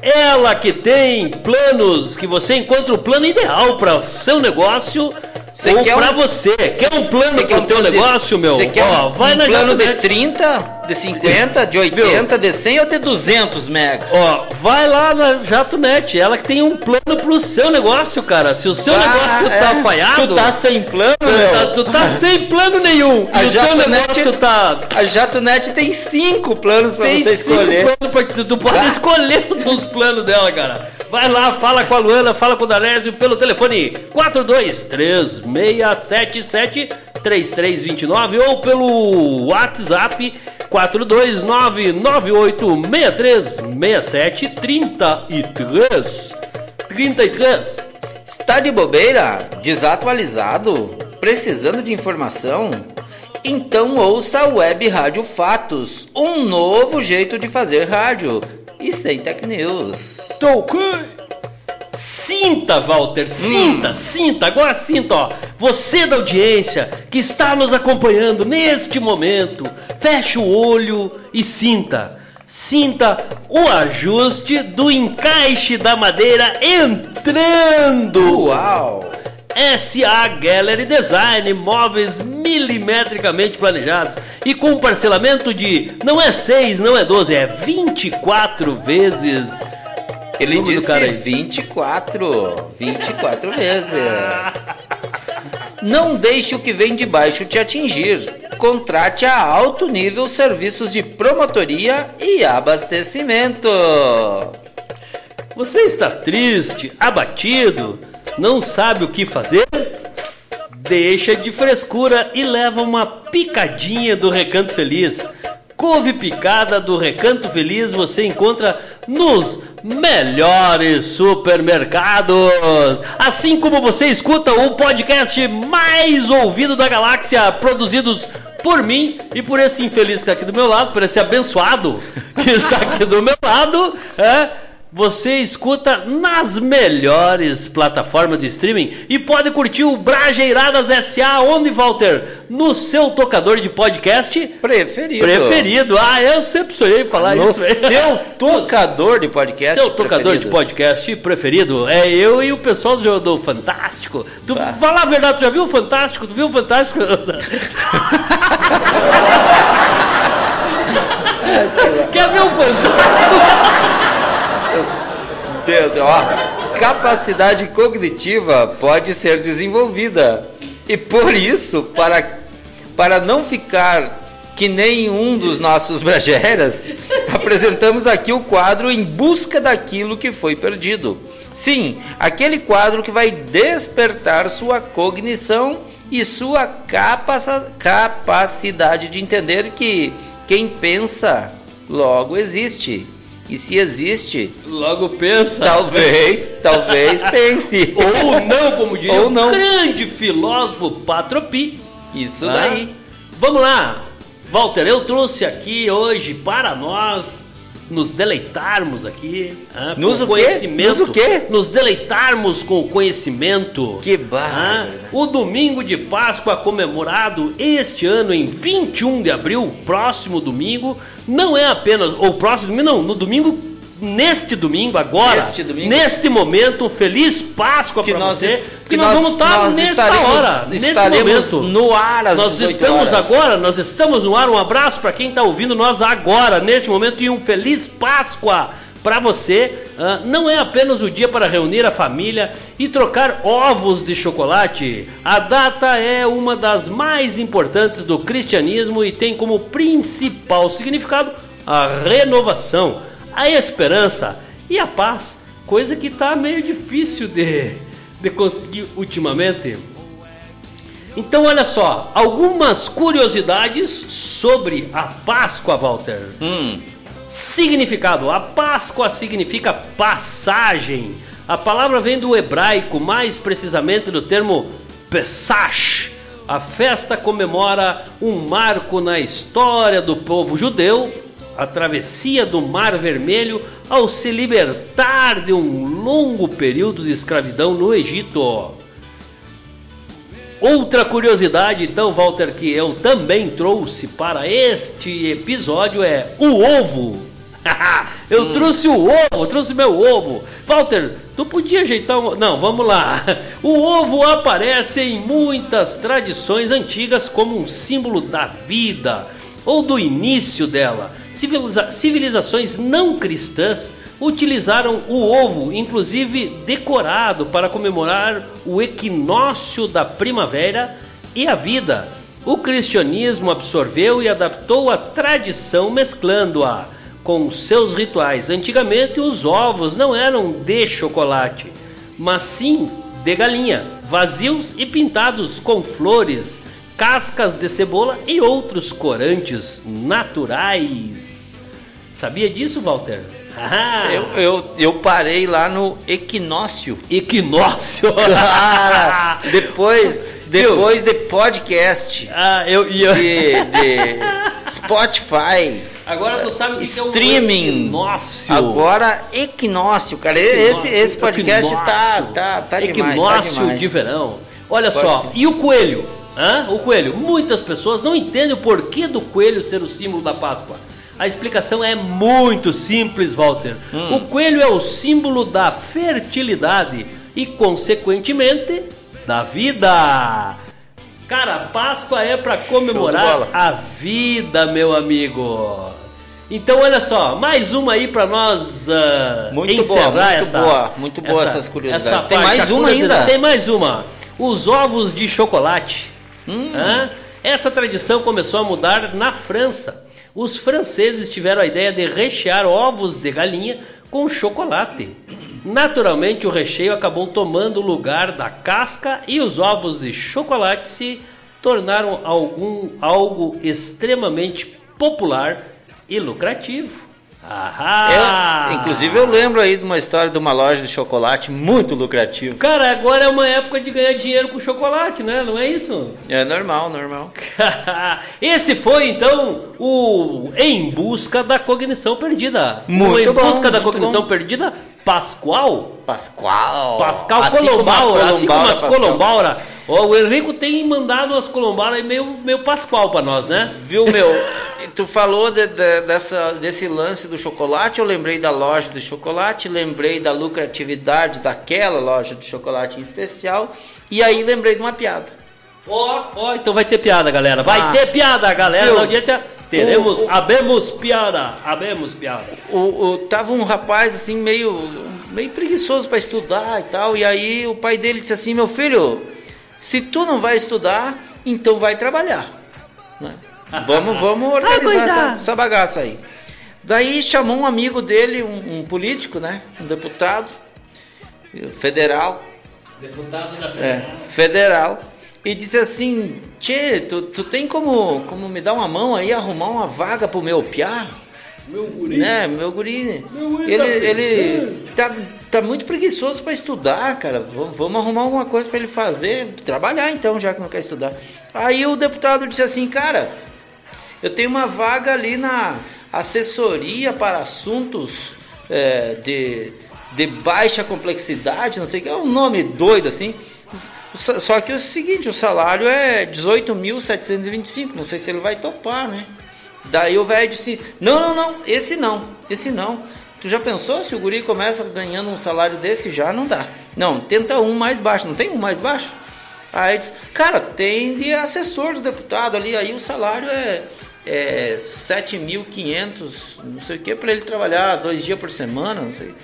Ela que tem planos que você encontra o plano ideal para seu negócio Você ou quer para um- você. Quer um plano para o teu plano de- negócio, meu? Você quer Ó, um, vai um na plano de JatoNet. 30, de 50, de 80, de 100 ou de 200 mega? Ó, vai lá na JatoNet, ela que tem um plano pro seu negócio, cara. Se o seu Ah, negócio tá é? falhado, Tu tá sem plano, tu meu? tá, tu tá sem plano nenhum. A e o teu negócio tá. A JatoNet tem cinco planos pra Tem você cinco escolher. planos pra tu, pode Ah. escolher um dos planos dela, cara. Vai lá, fala com a Luana, fala com o Danésio pelo telefone 4236773329 ou pelo WhatsApp 42988636733. 33. Está de bobeira? Desatualizado? Precisando de informação? Então ouça a Web Rádio Fatos, um novo jeito de fazer rádio. E sem Tech News. Tolkien. Sinta, Walter, sinta, sinta, agora sinta, ó. Você da audiência que está nos acompanhando neste momento, feche o olho e sinta. Sinta o ajuste do encaixe da madeira entrando. Uau! SA Gallery Design, móveis milimetricamente planejados e com um parcelamento de não é 6, não é 12, é 24 vezes. Ele do disse cara aí. 24. 24 vezes. Não deixe o que vem de baixo te atingir. Contrate a alto nível serviços de promotoria e abastecimento. Você está triste, abatido, não sabe o que fazer? Deixa de frescura e leva uma picadinha do Recanto Feliz. Couve picada do Recanto Feliz você encontra nos melhores supermercados. Assim como você escuta o podcast mais ouvido da galáxia, produzidos por mim e por esse infeliz que está aqui do meu lado, por esse abençoado que está aqui do meu lado, é, você escuta nas melhores plataformas de streaming e pode curtir o Brajeiradas SA, onde, Walter? No seu tocador de podcast Preferido. preferido. Ah, eu sempre sonhei em falar No isso. seu tocador de podcast Seu tocador de preferido. podcast preferido é eu e o pessoal do, do Fantástico. Tu. Falar a verdade, tu já viu o Fantástico? Tu viu o Fantástico? Quer ver o Fantástico? Deus, ó, capacidade cognitiva pode ser desenvolvida. E por isso, para, para não ficar que nem um dos nossos brageras, apresentamos aqui o quadro Em Busca daquilo que foi perdido. Sim, aquele quadro que vai despertar sua cognição e sua capaci- capacidade de entender que quem pensa logo existe. E se existe, Logo pensa. talvez, talvez pense. Ou não, como diria Ou o não. grande filósofo Patropi. Isso Ah, daí. Vamos lá. Walter, eu trouxe aqui hoje para nós nos deleitarmos aqui ah, Nos com o quê? conhecimento. Nos o quê? Nos deleitarmos com o conhecimento. Que Ah, bárbaro. o domingo de Páscoa comemorado este ano em 21 de abril, próximo domingo, não é apenas ou próximo domingo, não, no domingo neste domingo agora, Neste domingo. neste momento, um feliz Páscoa para nós, você, que nós, vamos estar nós nesta hora, neste estaremos momento. no ar às Nós 18 estamos horas. agora, nós estamos no ar. Um abraço para quem está ouvindo nós agora, neste momento, e um feliz Páscoa para você. Não é apenas o dia para reunir a família e trocar ovos de chocolate. A data é uma das mais importantes do cristianismo e tem como principal significado a renovação, a esperança e a paz, coisa que está meio difícil de, de conseguir ultimamente. Então, olha só, algumas curiosidades sobre a Páscoa, Walter. Hum, Significado: a Páscoa significa passagem. A palavra vem do hebraico, mais precisamente do termo Pesach. A festa comemora um marco na história do povo judeu, a travessia do Mar Vermelho ao se libertar de um longo período de escravidão no Egito. Outra curiosidade, então, Walter, que eu também trouxe para este episódio é o ovo. eu trouxe o ovo, trouxe meu ovo. Walter, tu podia ajeitar um. Não, vamos lá. O ovo aparece em muitas tradições antigas como um símbolo da vida ou do início dela. Civiliza- Civilizações não cristãs utilizaram o ovo, inclusive decorado, para comemorar o equinócio da primavera e a vida. O cristianismo absorveu e adaptou a tradição, mesclando-a com seus rituais. Antigamente, os ovos não eram de chocolate, mas sim de galinha, vazios e pintados com flores, cascas de cebola e outros corantes naturais. Sabia disso, Walter? Ah, eu, eu, eu parei lá no equinócio. Equinócio. Cara, depois, depois de podcast, Ah, eu, e eu... de, de Spotify, Agora tu sabe que é o streaming, equinócio. agora equinócio, cara. Esse, esse podcast tá, tá, tá demais, tá Equinócio demais. de verão. Olha Pode só, e o coelho? Hã? O coelho. Muitas pessoas não entendem o porquê do coelho ser o símbolo da Páscoa. A explicação é muito simples, Walter. Hum. O coelho é o símbolo da fertilidade e, consequentemente, da vida. Cara, a Páscoa é para comemorar a vida, meu amigo. Então, olha só, mais uma aí para nós ah, Muito encerrar boa, muito essa, boa, muito boa essas curiosidades. essa Tem parte. mais uma ainda? Tem mais uma. Os ovos de chocolate. Hum. Hã? Essa tradição começou a mudar na França. Os franceses tiveram a ideia de rechear ovos de galinha com chocolate. Naturalmente, o recheio acabou tomando o lugar da casca e os ovos de chocolate se tornaram algum, algo extremamente popular e lucrativo. Ahá! É, inclusive eu lembro aí de uma história de uma loja de chocolate muito lucrativo. Cara, agora é uma época de ganhar dinheiro com chocolate, né? Não é isso? É normal, normal. Esse foi então o Em Busca da Cognição Perdida. Muito o Em bom, Busca da Cognição bom. Perdida, Pascoal. Pascoal. Pascal Assim Colombaura, assim como as Pascal. Colombaura. O Henrico tem mandado umas Colombaura meio, meio Pascoal pra nós, né? Viu, meu? Tu falou de- de- dessa, desse lance do chocolate, eu lembrei da loja de chocolate, lembrei da lucratividade daquela loja de chocolate em especial, e aí lembrei de uma piada. Ó, ó, então vai ter piada, galera. Vai Ah. ter piada, galera. Viu? Na audiência teremos, O- o- abemos piada, abemos piada. O, o- tava um rapaz assim meio meio preguiçoso para estudar e tal, e aí o pai dele disse assim: "Meu filho, se tu não vai estudar, então vai trabalhar". né? Vamos, vamos organizar essa, essa bagaça aí. Daí chamou um amigo dele, um, um político, né, um deputado federal, Deputado da é, federal, e disse assim: Tchê, tu, tu tem como, como me dar uma mão aí, arrumar uma vaga pro meu piá? Meu guri. Né, meu guri, Meu guri ele, tá ele tá, tá muito preguiçoso para estudar, cara. Vamos, vamos arrumar alguma coisa para ele fazer, trabalhar então, já que não quer estudar. Aí o deputado disse assim, cara, eu tenho uma vaga ali na, assessoria para assuntos é, de, de baixa complexidade, não sei o que, é um nome doido assim. Só que é o seguinte, o salário é 18.725, não sei se ele vai topar, né? Daí o velho disse: Não, não, não, esse não, esse não. Tu já pensou se o guri começa ganhando um salário desse? Já não dá. Não, tenta um mais baixo. Não tem um mais baixo? Aí diz: Cara, tem de assessor do deputado ali. Aí o salário é, é 7.500, não sei o que, para ele trabalhar dois dias por semana, não sei.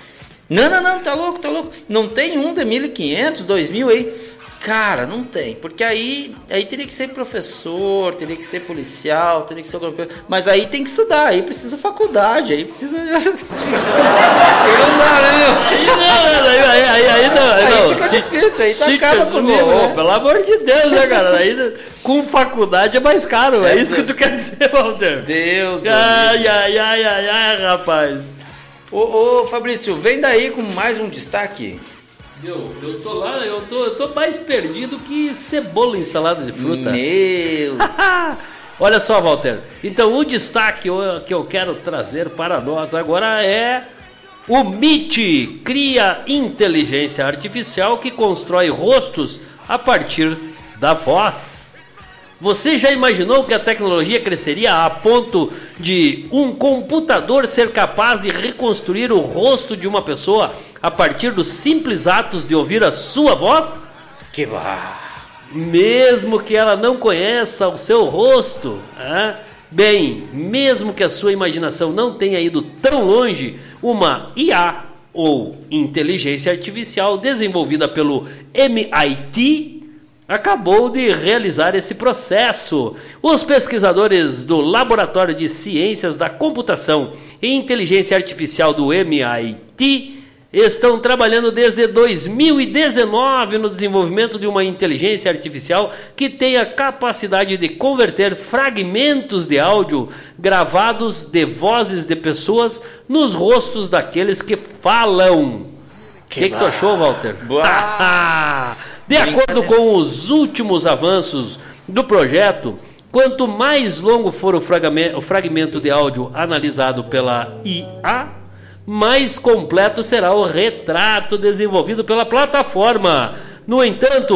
Não, não, não, tá louco, tá louco. Não tem um de 1.500, 2.000 aí. Cara, não tem, porque aí, aí teria que ser professor, teria que ser policial, teria que ser alguma coisa. Mas aí tem que estudar, aí precisa faculdade, aí precisa. aí não dá, né, meu? Aí não, né? aí, aí, aí, aí não. Aí, não. fica Se- difícil, aí se- acaba ô, comigo, ô, né? Pelo amor de Deus, né, cara? Aí, com faculdade é mais caro, é, É, isso que tu quer dizer, Walter? Deus. Ai, ai, ai, ai, ai, rapaz. Ô, ô, Fabrício, vem daí com mais um destaque. Eu, eu tô lá, eu tô, eu tô mais perdido que cebola em salada de fruta. Meu. Olha só, Walter. Então, o destaque que eu quero trazer para nós agora é o MIT cria inteligência artificial que constrói rostos a partir da voz. Você já imaginou que a tecnologia cresceria a ponto de um computador ser capaz de reconstruir o rosto de uma pessoa a partir dos simples atos de ouvir a sua voz? Que barra. mesmo que ela não conheça o seu rosto. Bem, mesmo que a sua imaginação não tenha ido tão longe, uma IA ou inteligência artificial desenvolvida pelo MIT acabou de realizar esse processo. Os pesquisadores do Laboratório de Ciências da Computação e Inteligência Artificial do MIT estão trabalhando desde 2019 no desenvolvimento de uma inteligência artificial que tenha capacidade de converter fragmentos de áudio gravados de vozes de pessoas nos rostos daqueles que falam. O que, que tu achou, Walter? De acordo com os últimos avanços do projeto, quanto mais longo for o fragme- o fragmento de áudio analisado pela IA, mais completo será o retrato desenvolvido pela plataforma. No entanto,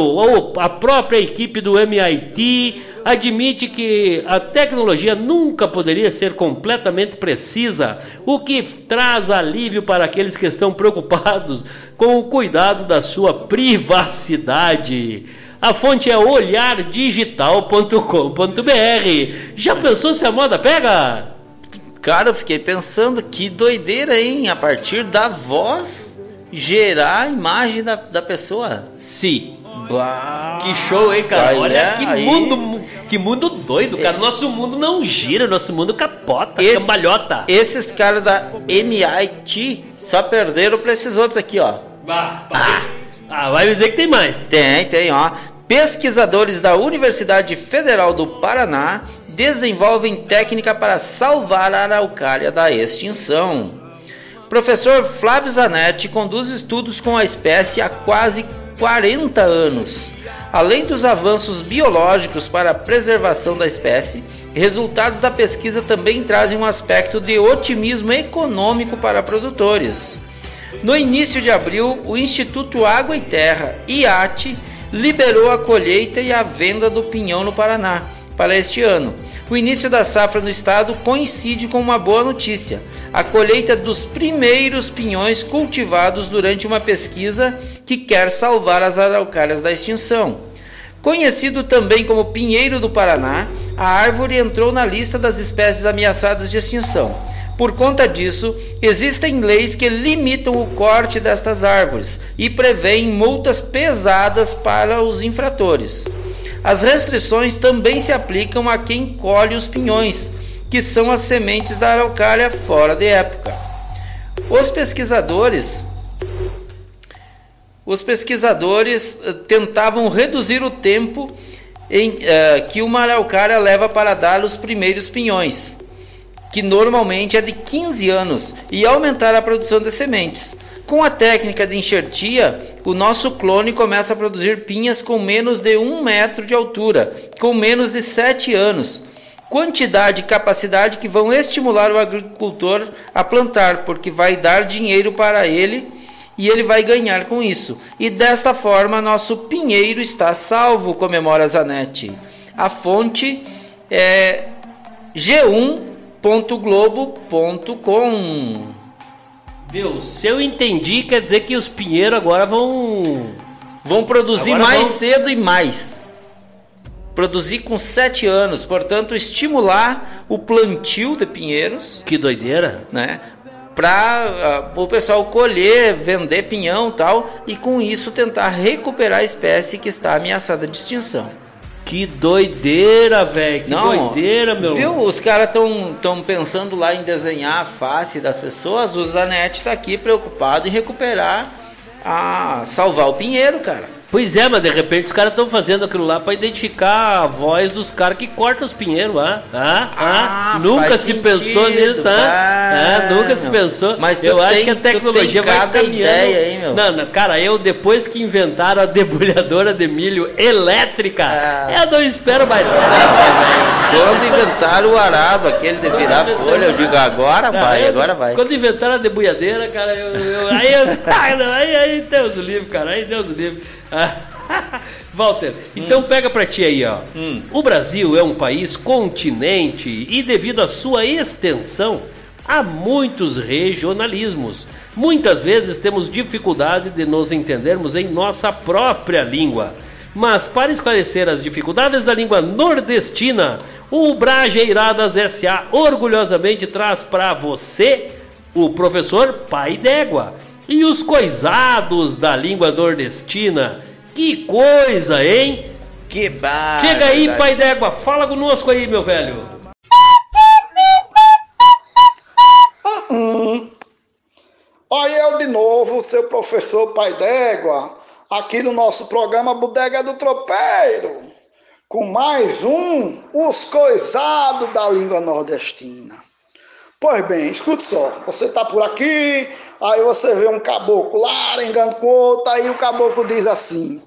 a própria equipe do MIT admite que a tecnologia nunca poderia ser completamente precisa, o que traz alívio para aqueles que estão preocupados com o cuidado da sua privacidade. A fonte é olhardigital.com.br. Já pensou se a moda pega? Cara, eu fiquei pensando que doideira, hein? A partir da voz gerar a imagem da, da pessoa. Sim. Bah. Que show, hein, cara? Olha é, que aí- mundo, que mundo doido, cara. Nosso mundo não gira, nosso mundo capota, Esse- cambalhota. Esses caras da MIT só perderam pra esses outros aqui, ó. Bah, bah. Ah, vai me dizer que tem mais. Tem, tem, ó. Pesquisadores da Universidade Federal do Paraná desenvolvem técnica para salvar a araucária da extinção. Professor Flávio Zanetti conduz estudos com a espécie há quase 40 anos. Além dos avanços biológicos para a preservação da espécie, resultados da pesquisa também trazem um aspecto de otimismo econômico para produtores. No início de abril, o Instituto Água e Terra, IAT, liberou a colheita e a venda do pinhão no Paraná para este ano. O início da safra no estado coincide com uma boa notícia: a colheita dos primeiros pinhões cultivados durante uma pesquisa que quer salvar as araucárias da extinção. Conhecido também como pinheiro do Paraná, a árvore entrou na lista das espécies ameaçadas de extinção. Por conta disso, existem leis que limitam o corte destas árvores e prevêem multas pesadas para os infratores. As restrições também se aplicam a quem colhe os pinhões, que são as sementes da araucária fora de época. Os pesquisadores os pesquisadores eh, tentavam reduzir o tempo em, eh, que uma araucária leva para dar os primeiros pinhões, que normalmente é de 15 anos, e aumentar a produção de sementes. Com a técnica de enxertia, o nosso clone começa a produzir pinhas com menos de 1 metro de altura, com menos de 7 anos, quantidade e capacidade que vão estimular o agricultor a plantar, porque vai dar dinheiro para ele e ele vai ganhar com isso. E desta forma, nosso pinheiro está salvo, comemora Zanetti. A fonte é g1.globo.com. Viu? Se eu entendi, quer dizer que os pinheiros agora vão. Vão produzir Agora mais vão- cedo e mais. Produzir com 7 anos, portanto, estimular o plantio de pinheiros, Que doideira. né? Para o pessoal colher, vender pinhão e tal, e com isso tentar recuperar a espécie que está ameaçada de extinção. Que doideira, velho. Que doideira, meu. Viu? Os caras estão tão pensando lá em desenhar a face das pessoas. O Zanetti está aqui preocupado em recuperar, a salvar o pinheiro, cara. Pois é, mas de repente os caras estão fazendo aquilo lá pra identificar a voz dos caras que cortam os pinheiros lá. Ah, ah, Ah, nunca se sentido, pensou nisso, ah, ah, nunca se pensou. Mas eu acho tem- que a tecnologia vai caminhando. ideia, hein, meu? Não, não, cara, eu depois que inventaram a debulhadora de milho elétrica, Ah. eu não espero mais nada. Quando inventaram o arado, aquele de virar folha, eu digo agora Ah, vai, eu- agora vai. Quando inventaram a debulhadeira, cara, eu, eu- aí, eu, não, aí, aí Deus o livre, cara, aí Deus o livre. Ah, Walter, então pega pra ti aí, ó. Hum. O Brasil é um país continente e devido à sua extensão, há muitos regionalismos. Muitas vezes temos dificuldade de nos entendermos em nossa própria língua. Mas para esclarecer as dificuldades da língua nordestina, o Brajeiradas SA orgulhosamente traz para você o professor Pai d'Égua e os coisados da língua nordestina. Que coisa, hein? Que barra. Chega aí, Pai d'Égua, fala conosco aí, meu velho. Olha eu de novo, seu professor Pai d'Égua, aqui no nosso programa Bodega do Tropeiro, com mais um Os Coisados da Língua Nordestina. Pois bem, escute só, você tá por aqui, aí você vê um caboclo lá arengando com outro, aí o caboclo diz assim,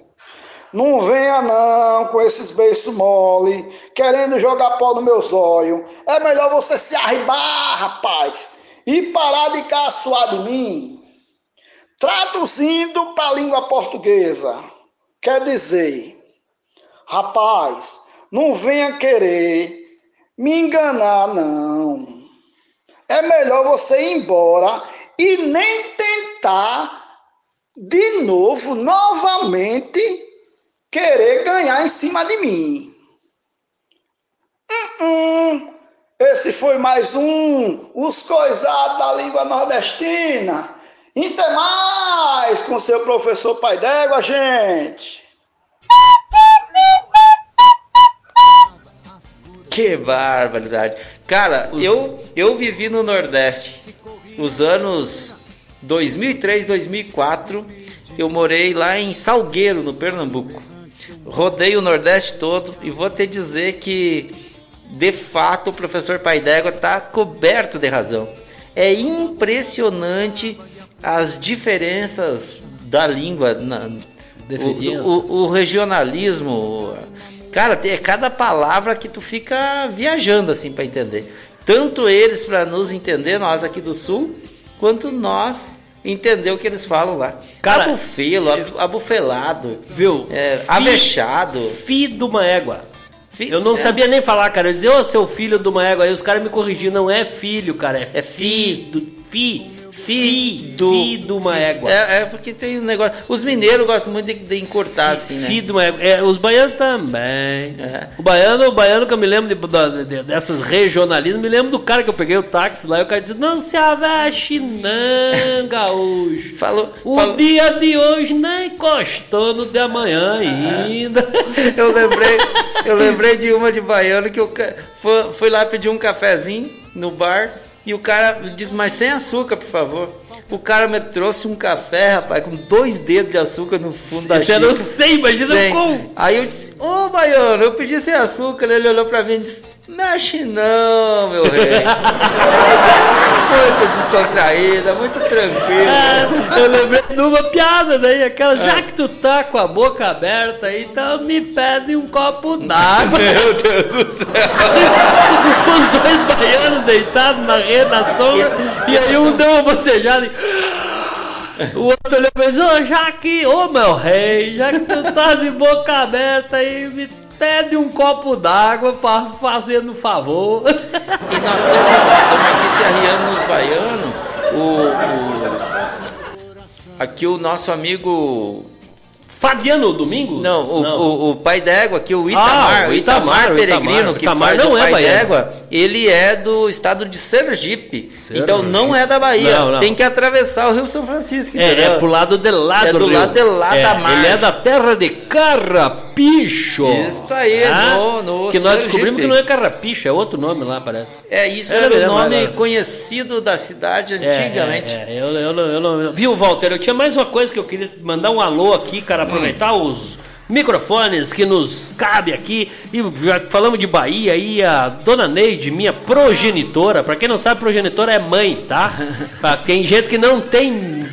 não venha não com esses beiços mole, querendo jogar pó no meu zóio. É melhor você se arribar, rapaz, e parar de caçoar de mim. Traduzindo para a língua portuguesa, quer dizer, rapaz, não venha querer me enganar, não. É melhor você ir embora e nem tentar de novo, novamente, querer ganhar em cima de mim. Hum, hum. Esse foi mais um, os coisados da língua nordestina. Até mais com seu professor Pai d'Égua, gente. Que barbaridade. Cara, eu, eu vivi no Nordeste. Os anos 2003, 2004, eu morei lá em Salgueiro, no Pernambuco. Rodei o Nordeste todo e vou te dizer que, de fato, o professor Pai d'Égua está coberto de razão. É impressionante as diferenças da língua, na, o, o- o regionalismo. Cara, é cada palavra que tu fica viajando assim para entender. Tanto eles para nos entender, nós aqui do sul, quanto nós entender o que eles falam lá. Cara, abufelo, ab- abufelado, Viu? é, Fi- avexado. Fi de uma égua. Fi- Eu não é, sabia nem falar, cara. Eu dizia, ô seu filho de uma égua. Aí os caras me corrigiam. Não é filho, cara. É, É fi. do, fi. Fi Fi do- fi de uma égua. É, é porque tem um negócio. Os mineiros gostam muito de, de encurtar assim, né? Fi de uma égua. É, os baianos também. É. O baiano, o baiano que eu me lembro de- de- dessas regionalismos, me lembro do cara que eu peguei o táxi lá e o cara disse, não se aveste não, gaúcho. Falou, O falou- dia de hoje nem encostou no de amanhã ainda. Eu lembrei, eu lembrei de uma de baiano que eu fui lá pedir um cafezinho no bar e o cara disse, mas sem açúcar, por favor. O cara me trouxe um café, rapaz, com dois dedos de açúcar no fundo da Isso eu não xícara. sei, imagina Sem. como. Aí eu disse, ô baiano, eu pedi sem açúcar. Ele olhou pra mim e disse, mexe não, meu rei. muito descontraída, muito tranquila. Ah, eu lembrei de uma piada daí, aquela, já que tu tá com a boca aberta aí, então me pede um copo d'água. Meu Deus do céu. Os dois baianos deitados na rede, na sombra, e aí um deu uma bocejada e... O outro olhou e ô já que, ô meu rei, já que tu tá de boca aberta aí, me pede um copo d'água pra fazendo um favor. E nós estamos aqui se arriando nos baianos. O, o- aqui o nosso amigo. Fabiano Domingos? Não, o, O, o pai d'égua, aqui o Itamar, Ah, o Itamar, Itamar, o Peregrino, Itamar. que Itamar faz não o é pai baiano. d'égua, ele é do estado de Sergipe. Sergipe. Então não é da Bahia. Não, não. Tem que atravessar o Rio São Francisco. É, entendeu? é pro lado de lá É do do lado de lá É, da margem. Ele é da terra de Carrapicho. Isso aí, no- no Que nós Sergipe. descobrimos que não é Carrapicho, é outro nome lá, parece. É, isso É, era o nome lá. conhecido da cidade É, antigamente. É, é, eu, eu, não- eu não- Viu, Walter? Eu tinha mais uma coisa que eu queria mandar um alô aqui, cara, aproveitar os microfones que nos cabe aqui. E já falamos de Bahia aí, a dona Neide, minha progenitora. Pra quem não sabe, progenitora é mãe, tá? Pra- Tem gente que não tem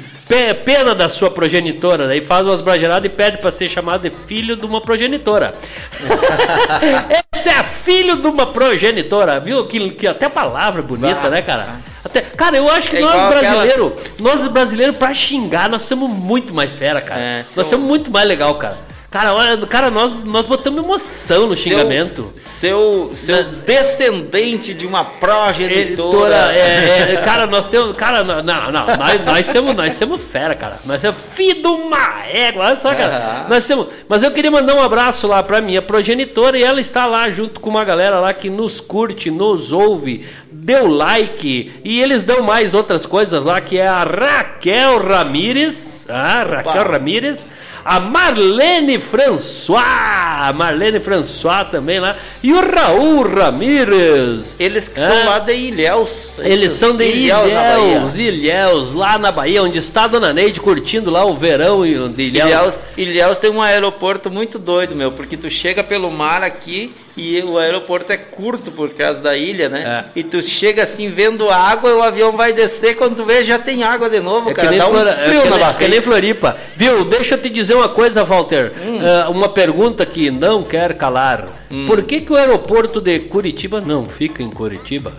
pena da sua progenitora, daí faz umas brageradas e pede pra ser chamado de filho de uma progenitora. Esse é filho de uma progenitora, viu? Que, que até palavra bonita, Bah. né, cara? Até, cara, eu acho que É nós igual aquela- brasileiros, nós brasileiros, pra xingar, nós somos muito mais fera, cara. É, nós somos muito mais legal, cara. Cara, olha, cara, nós, nós botamos emoção no Seu- xingamento. Seu, seu Né? descendente de uma progenitora. Editora, é, é, cara, nós temos. Cara, não, não, não, nós, nós somos, nós somos fera, cara. Nós somos filho de uma égua, olha só, cara. Aham. Nós somos, mas eu queria mandar um abraço lá pra minha progenitora e ela está lá junto com uma galera lá que nos curte, nos ouve, deu like e eles dão mais outras coisas lá que é a Raquel Ramires, ah, Raquel. Ramires. A Marlene François, Marlene François também lá, e o Raul Ramires. Eles que É. são lá de Ilhéus. Eles são de Ilhéus. Ilhéus, Ilhéus, lá na Bahia, onde está a Dona Neide curtindo lá o verão de Ilhéus. Ilhéus, Ilhéus tem um aeroporto muito doido, meu, porque tu chega pelo mar aqui e o aeroporto é curto por causa da ilha, né? É. E tu chega assim vendo água o avião vai descer, quando tu vê já tem água de novo, É cara. Dá um Flora- é frio que na nem- que nem barriga. Floripa. Viu? Deixa eu te dizer uma coisa, Walter. Hum. Ah, uma pergunta que não quer calar. Hum. Por que, que o aeroporto de Curitiba não fica em Curitiba?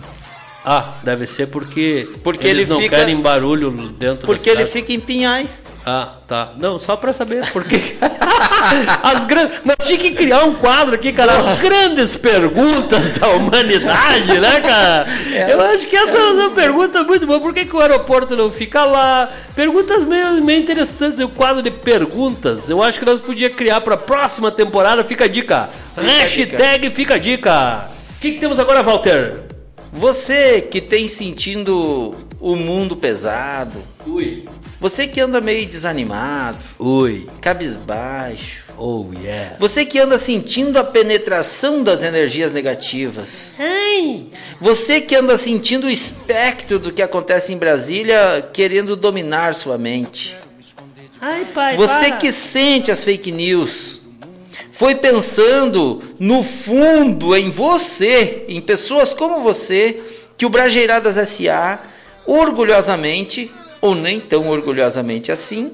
Ah, deve ser porque, Porque eles ele não fica- querem barulho dentro Porque ele fica em Pinhais. Ah, tá. Não, só pra saber por quê. As gran... Nós tínhamos que criar um quadro aqui, cara. As grandes perguntas da humanidade, né, cara? É. Eu acho que essa é uma pergunta muito boa. Por que, que o aeroporto não fica lá? Perguntas meio, meio interessantes. O quadro de perguntas. Eu acho que nós podíamos criar pra próxima temporada. Fica a dica. Fica a Hashtag fica a dica. O que, que temos agora, Walter? Você que tem sentindo o mundo pesado, Ui. você que anda meio desanimado, Ui. cabisbaixo, Oh, yeah. você que anda sentindo a penetração das energias negativas, Ai. você que anda sentindo o espectro do que acontece em Brasília querendo dominar sua mente, Ai, pai. você para. que sente as fake news, foi pensando no fundo em você, em pessoas como você, que o Brajeiradas SA orgulhosamente, ou nem tão orgulhosamente assim,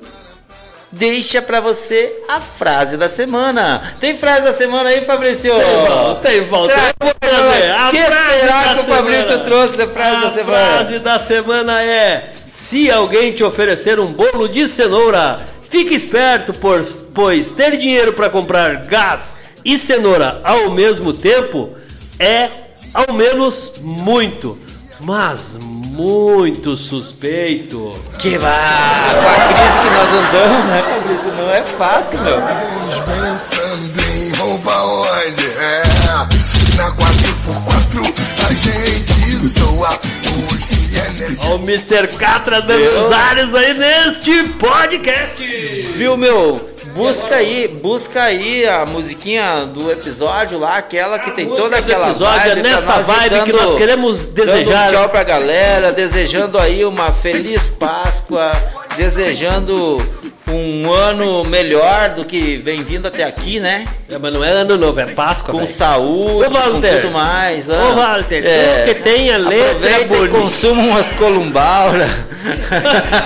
deixa pra você a frase da semana. Tem frase da semana aí, Fabrício? Tem volta. Traz Eu vou pra nós. trazer. A que frase será da que o Fabrício semana. trouxe da frase a da semana? frase da semana é: se alguém te oferecer um bolo de cenoura, fique esperto, pois, pois ter dinheiro para comprar gás e cenoura ao mesmo tempo é, ao menos, muito, mas muito suspeito. Que vá, com a crise que nós andamos, né, Fabrício? Não é fácil, meu. pensando em roubar onde é. Na 4x4 a gente zoa. Olha o Mr. Catra dando os ares aí neste podcast. Viu, meu? Busca aí, busca aí a musiquinha do episódio lá, aquela que tem música toda aquela episódio é vibe pra nessa vibe que nós queremos desejar. Dando um tchau pra galera, desejando aí uma feliz Páscoa, desejando um ano melhor do que vem vindo até aqui, né? É, mas não é ano novo, é Páscoa. Com velho. saúde, Ô, Walter. com tudo mais. Ô, ah. Walter, tu que tem a letra Aproveita e bonita. consuma umas columbauras.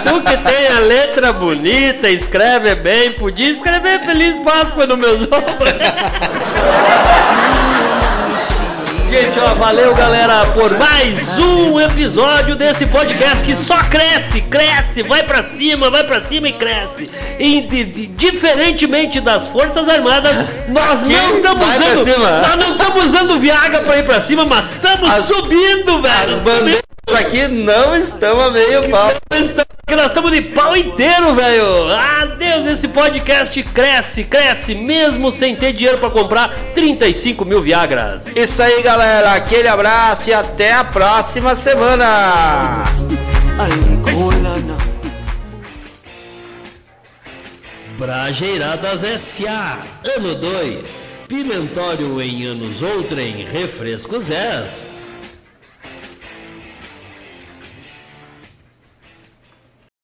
Tu que tem a letra bonita, escreve bem, podia escrever Feliz Páscoa no meus ombros. Gente, ó, valeu galera por mais um episódio desse podcast que só cresce, cresce, vai pra cima, vai pra cima e cresce. E de- de- diferentemente das Forças Armadas, nós Aqui não estamos usando, cima. nós não estamos usando Viagra pra ir pra cima, mas estamos As- subindo, velho. As bandeiras aqui não estão a meio pau. Nós estamos- que nós estamos de pau inteiro, velho. Ah, Deus, esse podcast cresce, cresce, mesmo sem ter dinheiro pra comprar 35 mil Viagras. Isso aí, galera. Aquele abraço e até a próxima semana. Brajeiradas S.A. Ano 2. Pimentório em anos outrem, refrescos S.